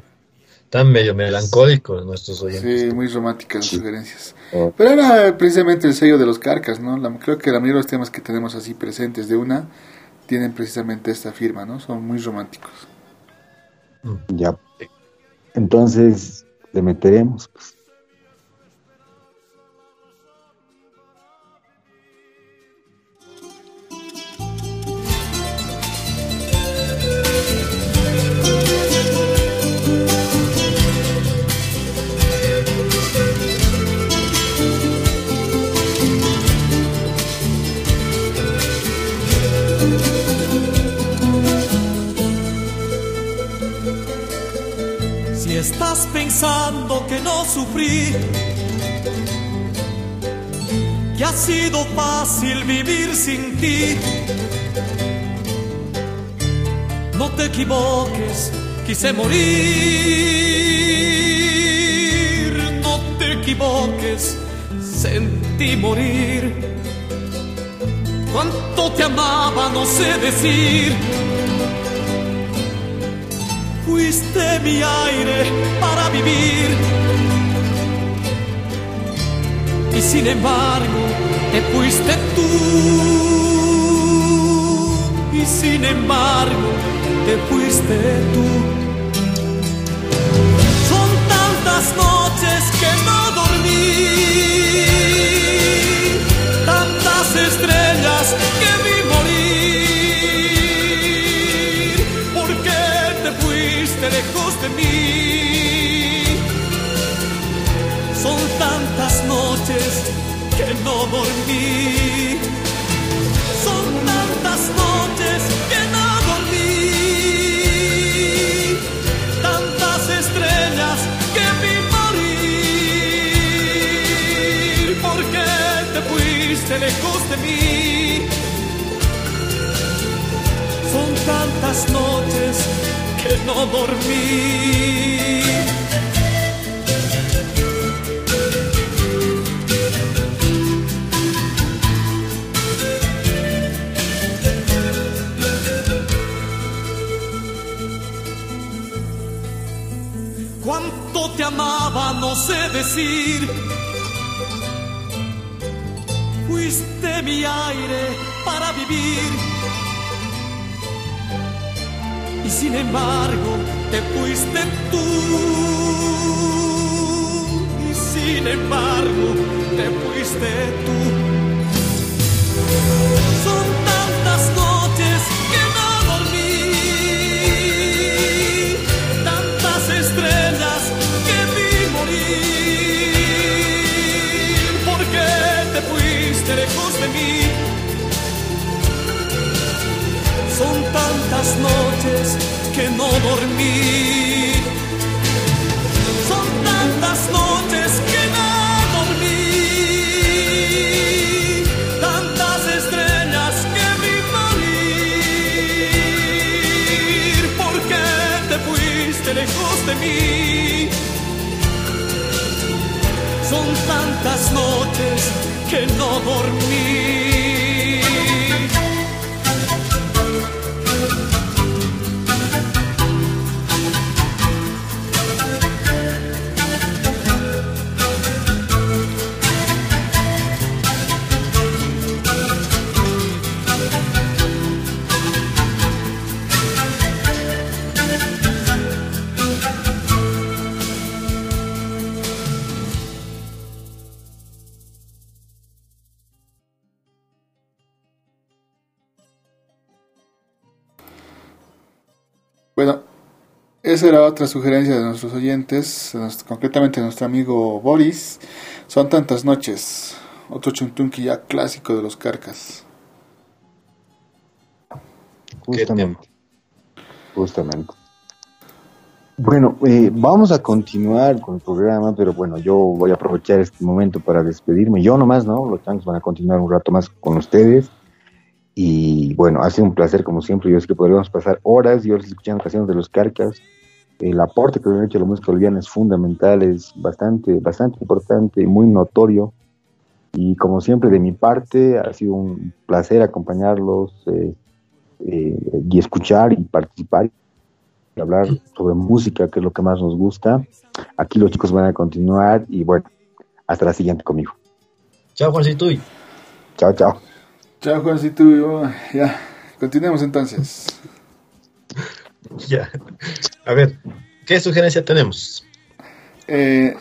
Tan medio melancólicos nuestros oyentes. Sí, muy románticas las sugerencias. Oh. Pero era precisamente el sello de los Carcas, ¿no? La- creo que la mayoría de los temas que tenemos así presentes de una tienen precisamente esta firma, ¿no? Son muy románticos. Ya. Entonces, le meteremos. Pues. Pensando que no sufrí, que ha sido fácil vivir sin ti, no te equivoques, quise morir, no te equivoques, sentí morir. Cuánto te amaba, no sé decir. Fuiste mi aire para vivir. Y sin embargo, te fuiste tú. Y sin embargo, te fuiste tú. Son tantas noches que no dormí. Tantas estrellas que vi Son tantas noches que no dormí. Son tantas noches que no dormí. Tantas estrellas que vi morir. ¿Por qué te fuiste lejos de mí? Son tantas noches que no dormí. Cuánto te amaba, no sé decir. Fuiste mi aire para vivir. Sin embargo, te fuiste tú. Y sin embargo, te fuiste tú. Son tantas noches que no dormí. Tantas estrellas que vi morir. ¿Por qué te fuiste lejos de mí? Son tantas noches que no dormí. Son tantas noches que no dormí. Tantas estrellas que vi morir. ¿Por qué te fuiste lejos de mí? Son tantas noches que no dormí. Esa era otra sugerencia de nuestros oyentes, concretamente de nuestro amigo Boris. Son tantas noches. Otro chuntunqui ya clásico de los carcas. Justamente. Justamente. Bueno, eh, vamos a continuar con el programa, pero bueno, yo voy a aprovechar este momento para despedirme. Yo nomás, ¿no? Los tanques van a continuar un rato más con ustedes. Y bueno, ha sido un placer como siempre. Yo sé que podríamos pasar horas y horas escuchando canciones de los carcas. El aporte que han hecho a la música boliviana es fundamental, es bastante, bastante importante, muy notorio. Y como siempre, de mi parte, ha sido un placer acompañarlos eh, eh, y escuchar y participar y hablar sobre música, que es lo que más nos gusta. Aquí los chicos van a continuar y bueno, hasta la siguiente conmigo. Chao, Juancito. Chao, chao. Chao, Juancito. Ya, continuemos entonces. Ya. A ver, ¿qué sugerencia tenemos? Eh,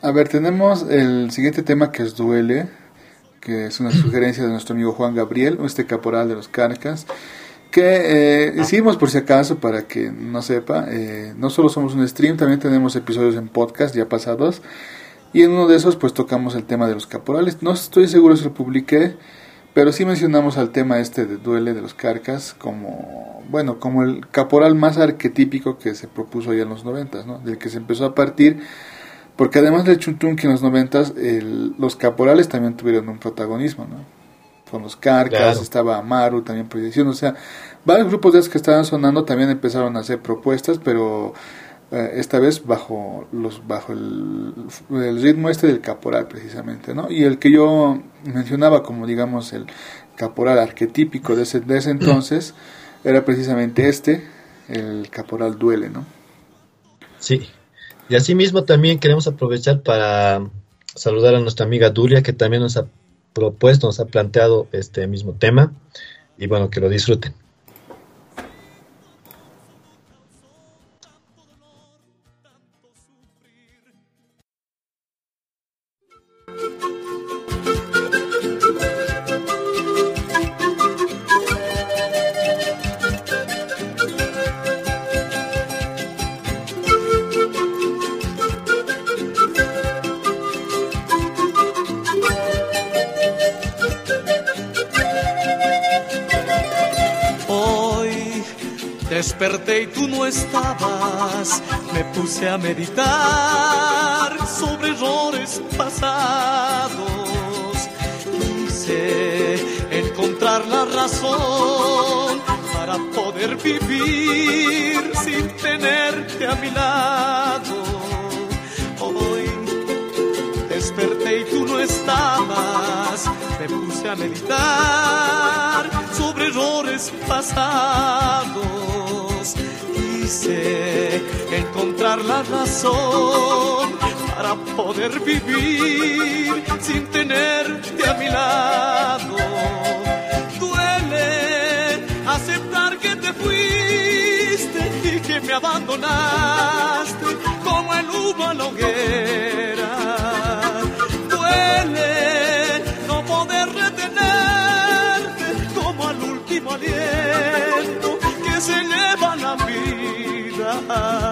a ver, tenemos el siguiente tema que es Duele, que es una sugerencia de nuestro amigo Juan Gabriel, este caporal de los Carcas, que eh, hicimos por si acaso para que no sepa, eh, no solo somos un stream, también tenemos episodios en podcast ya pasados, y en uno de esos pues tocamos el tema de los caporales, no estoy seguro si lo publiqué, pero sí mencionamos al tema este de duele de los carcas como, bueno, como el caporal más arquetípico que se propuso ya en los noventas, ¿no? Del que se empezó a partir, porque además del Chuntunqui en los noventas, el, los caporales también tuvieron un protagonismo, ¿no? Con los carcas, Claro. estaba Amaru también proyección, o sea, varios grupos de esos que estaban sonando también empezaron a hacer propuestas, pero esta vez bajo los bajo el, el ritmo este del caporal precisamente no y el que yo mencionaba como digamos el caporal arquetípico de ese de ese entonces era precisamente este el caporal duele no Sí. Y asimismo también queremos aprovechar para saludar a nuestra amiga Dulia, que también nos ha propuesto, nos ha planteado este mismo tema. Y bueno, que lo disfruten. Para poder vivir sin tenerte a mi lado. Duele aceptar que te fuiste y que me abandonaste como el humo a la hoguera. Duele no poder retenerte como al último aliento que se lleva la vida.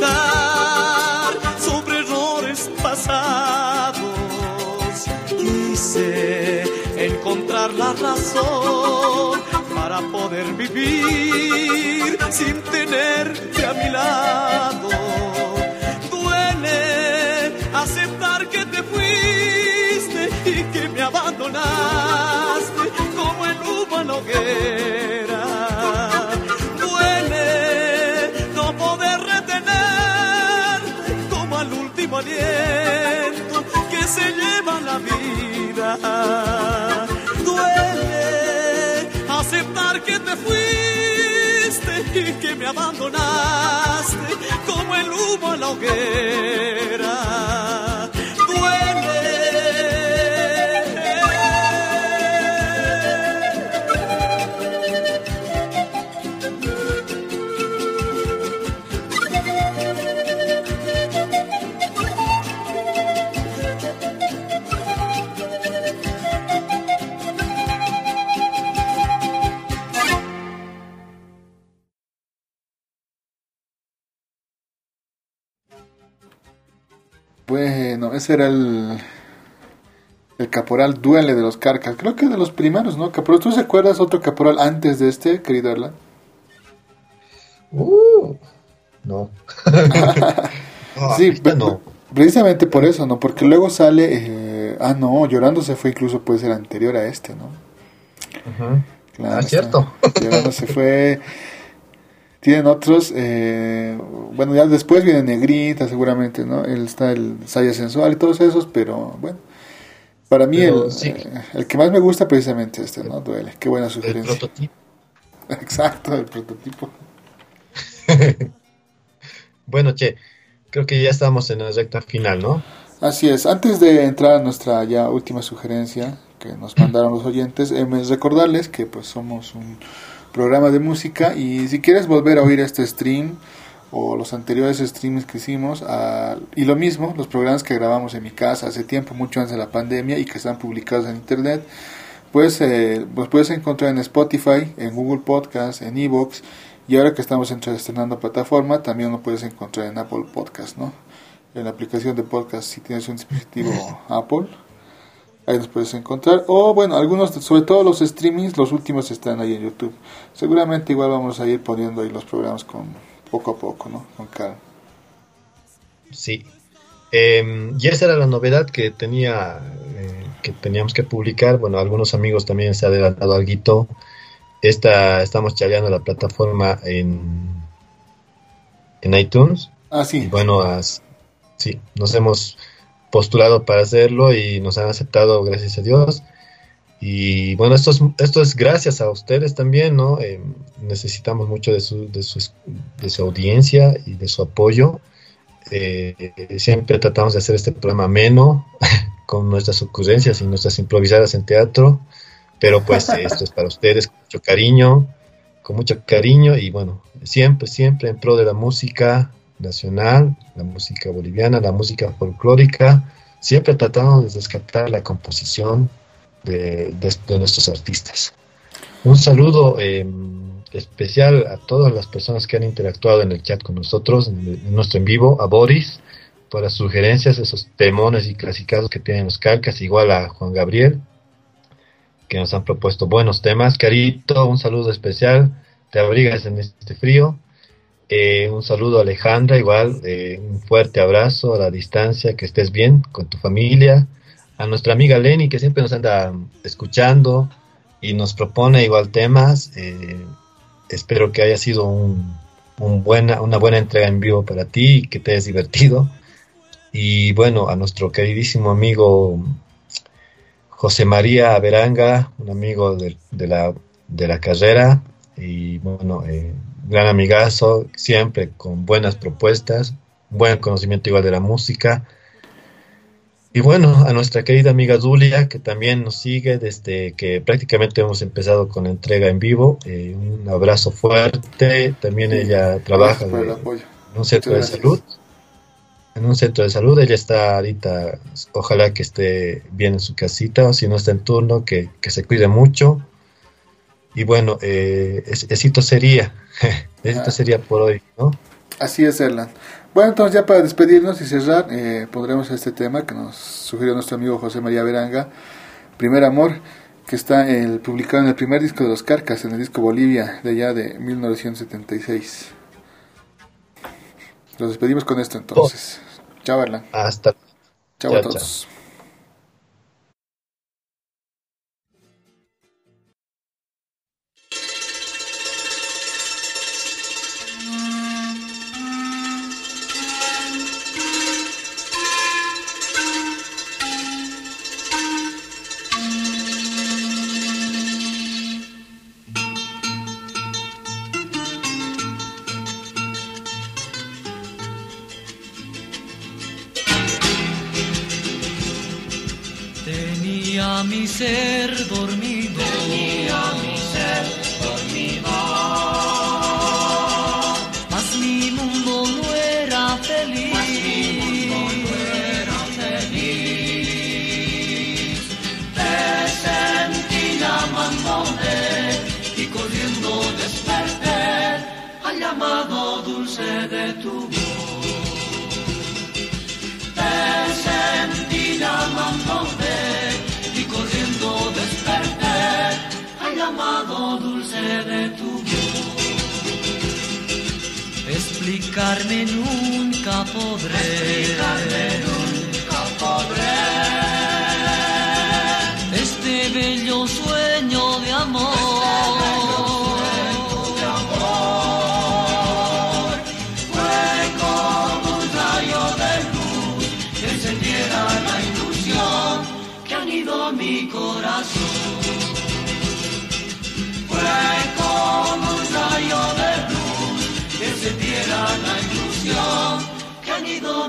Duele aceptar que te fuiste y que me abandonaste como el humo a la. Ese era el el caporal duele de los carcas creo que de los primeros no caporal tú recuerdas otro caporal antes de este querido Erlan Uh, no. Sí, ahorita pe- no. precisamente por eso, ¿no? Porque luego sale, eh, ah, no, Llorando se fue incluso puede ser anterior a este, ¿no? Ujú. Claro, Ah, cierto. Llorando se fue, Tienen otros, eh, bueno, ya después viene Negrita seguramente, ¿no? Él está el Saya Sensual y todos esos, pero bueno. Para mí Pero el, sí. eh, el que más me gusta precisamente este, ¿no? Duele. Qué buena El sugerencia. prototipo. Exacto, el prototipo. Bueno, che, creo que ya estamos en la recta final, ¿no? Así es. Antes de entrar a nuestra ya última sugerencia que nos mandaron los oyentes, eh, recordarles que pues somos un programa de música y si quieres volver a oír este stream o los anteriores streams que hicimos a- y lo mismo, los programas que grabamos en mi casa hace tiempo, mucho antes de la pandemia y que están publicados en internet, pues eh, los puedes encontrar en Spotify, en Google Podcast, en Evox y ahora que estamos estrenando plataforma, también lo puedes encontrar en Apple Podcast, ¿no? En la aplicación de podcast si tienes un dispositivo Apple. Ahí los puedes encontrar. O bueno, algunos, sobre todo los streamings, los últimos están ahí en YouTube. Seguramente igual vamos a ir poniendo ahí los programas con poco a poco, ¿no? Con calma. Sí. Eh, y esa era la novedad que tenía, eh, que teníamos que publicar. Bueno, algunos amigos también se ha adelantado algo. Esta, estamos chaveando la plataforma en, en iTunes. Ah, Y sí. bueno, as- sí, nos hemos postulado para hacerlo y nos han aceptado, gracias a Dios. Y bueno, esto es, esto es gracias a ustedes también, ¿no? Eh, necesitamos mucho de su, de, su, de su audiencia y de su apoyo. Eh, siempre tratamos de hacer este programa ameno, con nuestras ocurrencias y nuestras improvisadas en teatro, pero pues esto es para ustedes con mucho cariño, con mucho cariño y bueno, siempre, siempre en pro de la música nacional, la música boliviana, la música folclórica, siempre tratamos de rescatar la composición de, de- nuestros artistas. Un saludo eh, especial a todas las personas que han interactuado en el chat con nosotros, en, nuestro en vivo, a Boris, por las sugerencias, esos temones y clasicazos que tienen los calcas, igual a Juan Gabriel, que nos han propuesto buenos temas. Carito, un saludo especial, te abrigas en este frío. Eh, un saludo a Alejandra, igual, eh, un fuerte abrazo a la distancia, que estés bien con tu familia. A nuestra amiga Lenny, que siempre nos anda escuchando y nos propone igual temas. eh, espero que haya sido un, buena, una buena entrega en vivo para ti y que te hayas divertido. Y bueno, a nuestro queridísimo amigo José María Veranga, un amigo de, la, de la carrera y bueno, gran amigazo, siempre con buenas propuestas, buen conocimiento igual de la música. Y bueno, a nuestra querida amiga Zulia, que también nos sigue desde que prácticamente hemos empezado con la entrega en vivo. eh, un abrazo fuerte. También ella trabaja el en un centro de salud. En un centro de salud, ella está ahorita, ojalá que esté bien en su casita, o si no está en turno, que, que se cuide mucho. Y bueno, eh, esito sería, esito Ah. sería por hoy, ¿no? Así es, Erlan. Bueno, entonces ya para despedirnos y cerrar, eh, pondremos este tema que nos sugirió nuestro amigo José María Veranga, Primer Amor, que está el, publicado en el primer disco de los Carcas, en el disco Bolivia, de allá de 1976. Nos despedimos con esto entonces. Chao, Erlan. Hasta Chao Chao, a todos. Mi ser dormido. Explicarme nunca podré.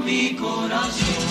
Mi corazón.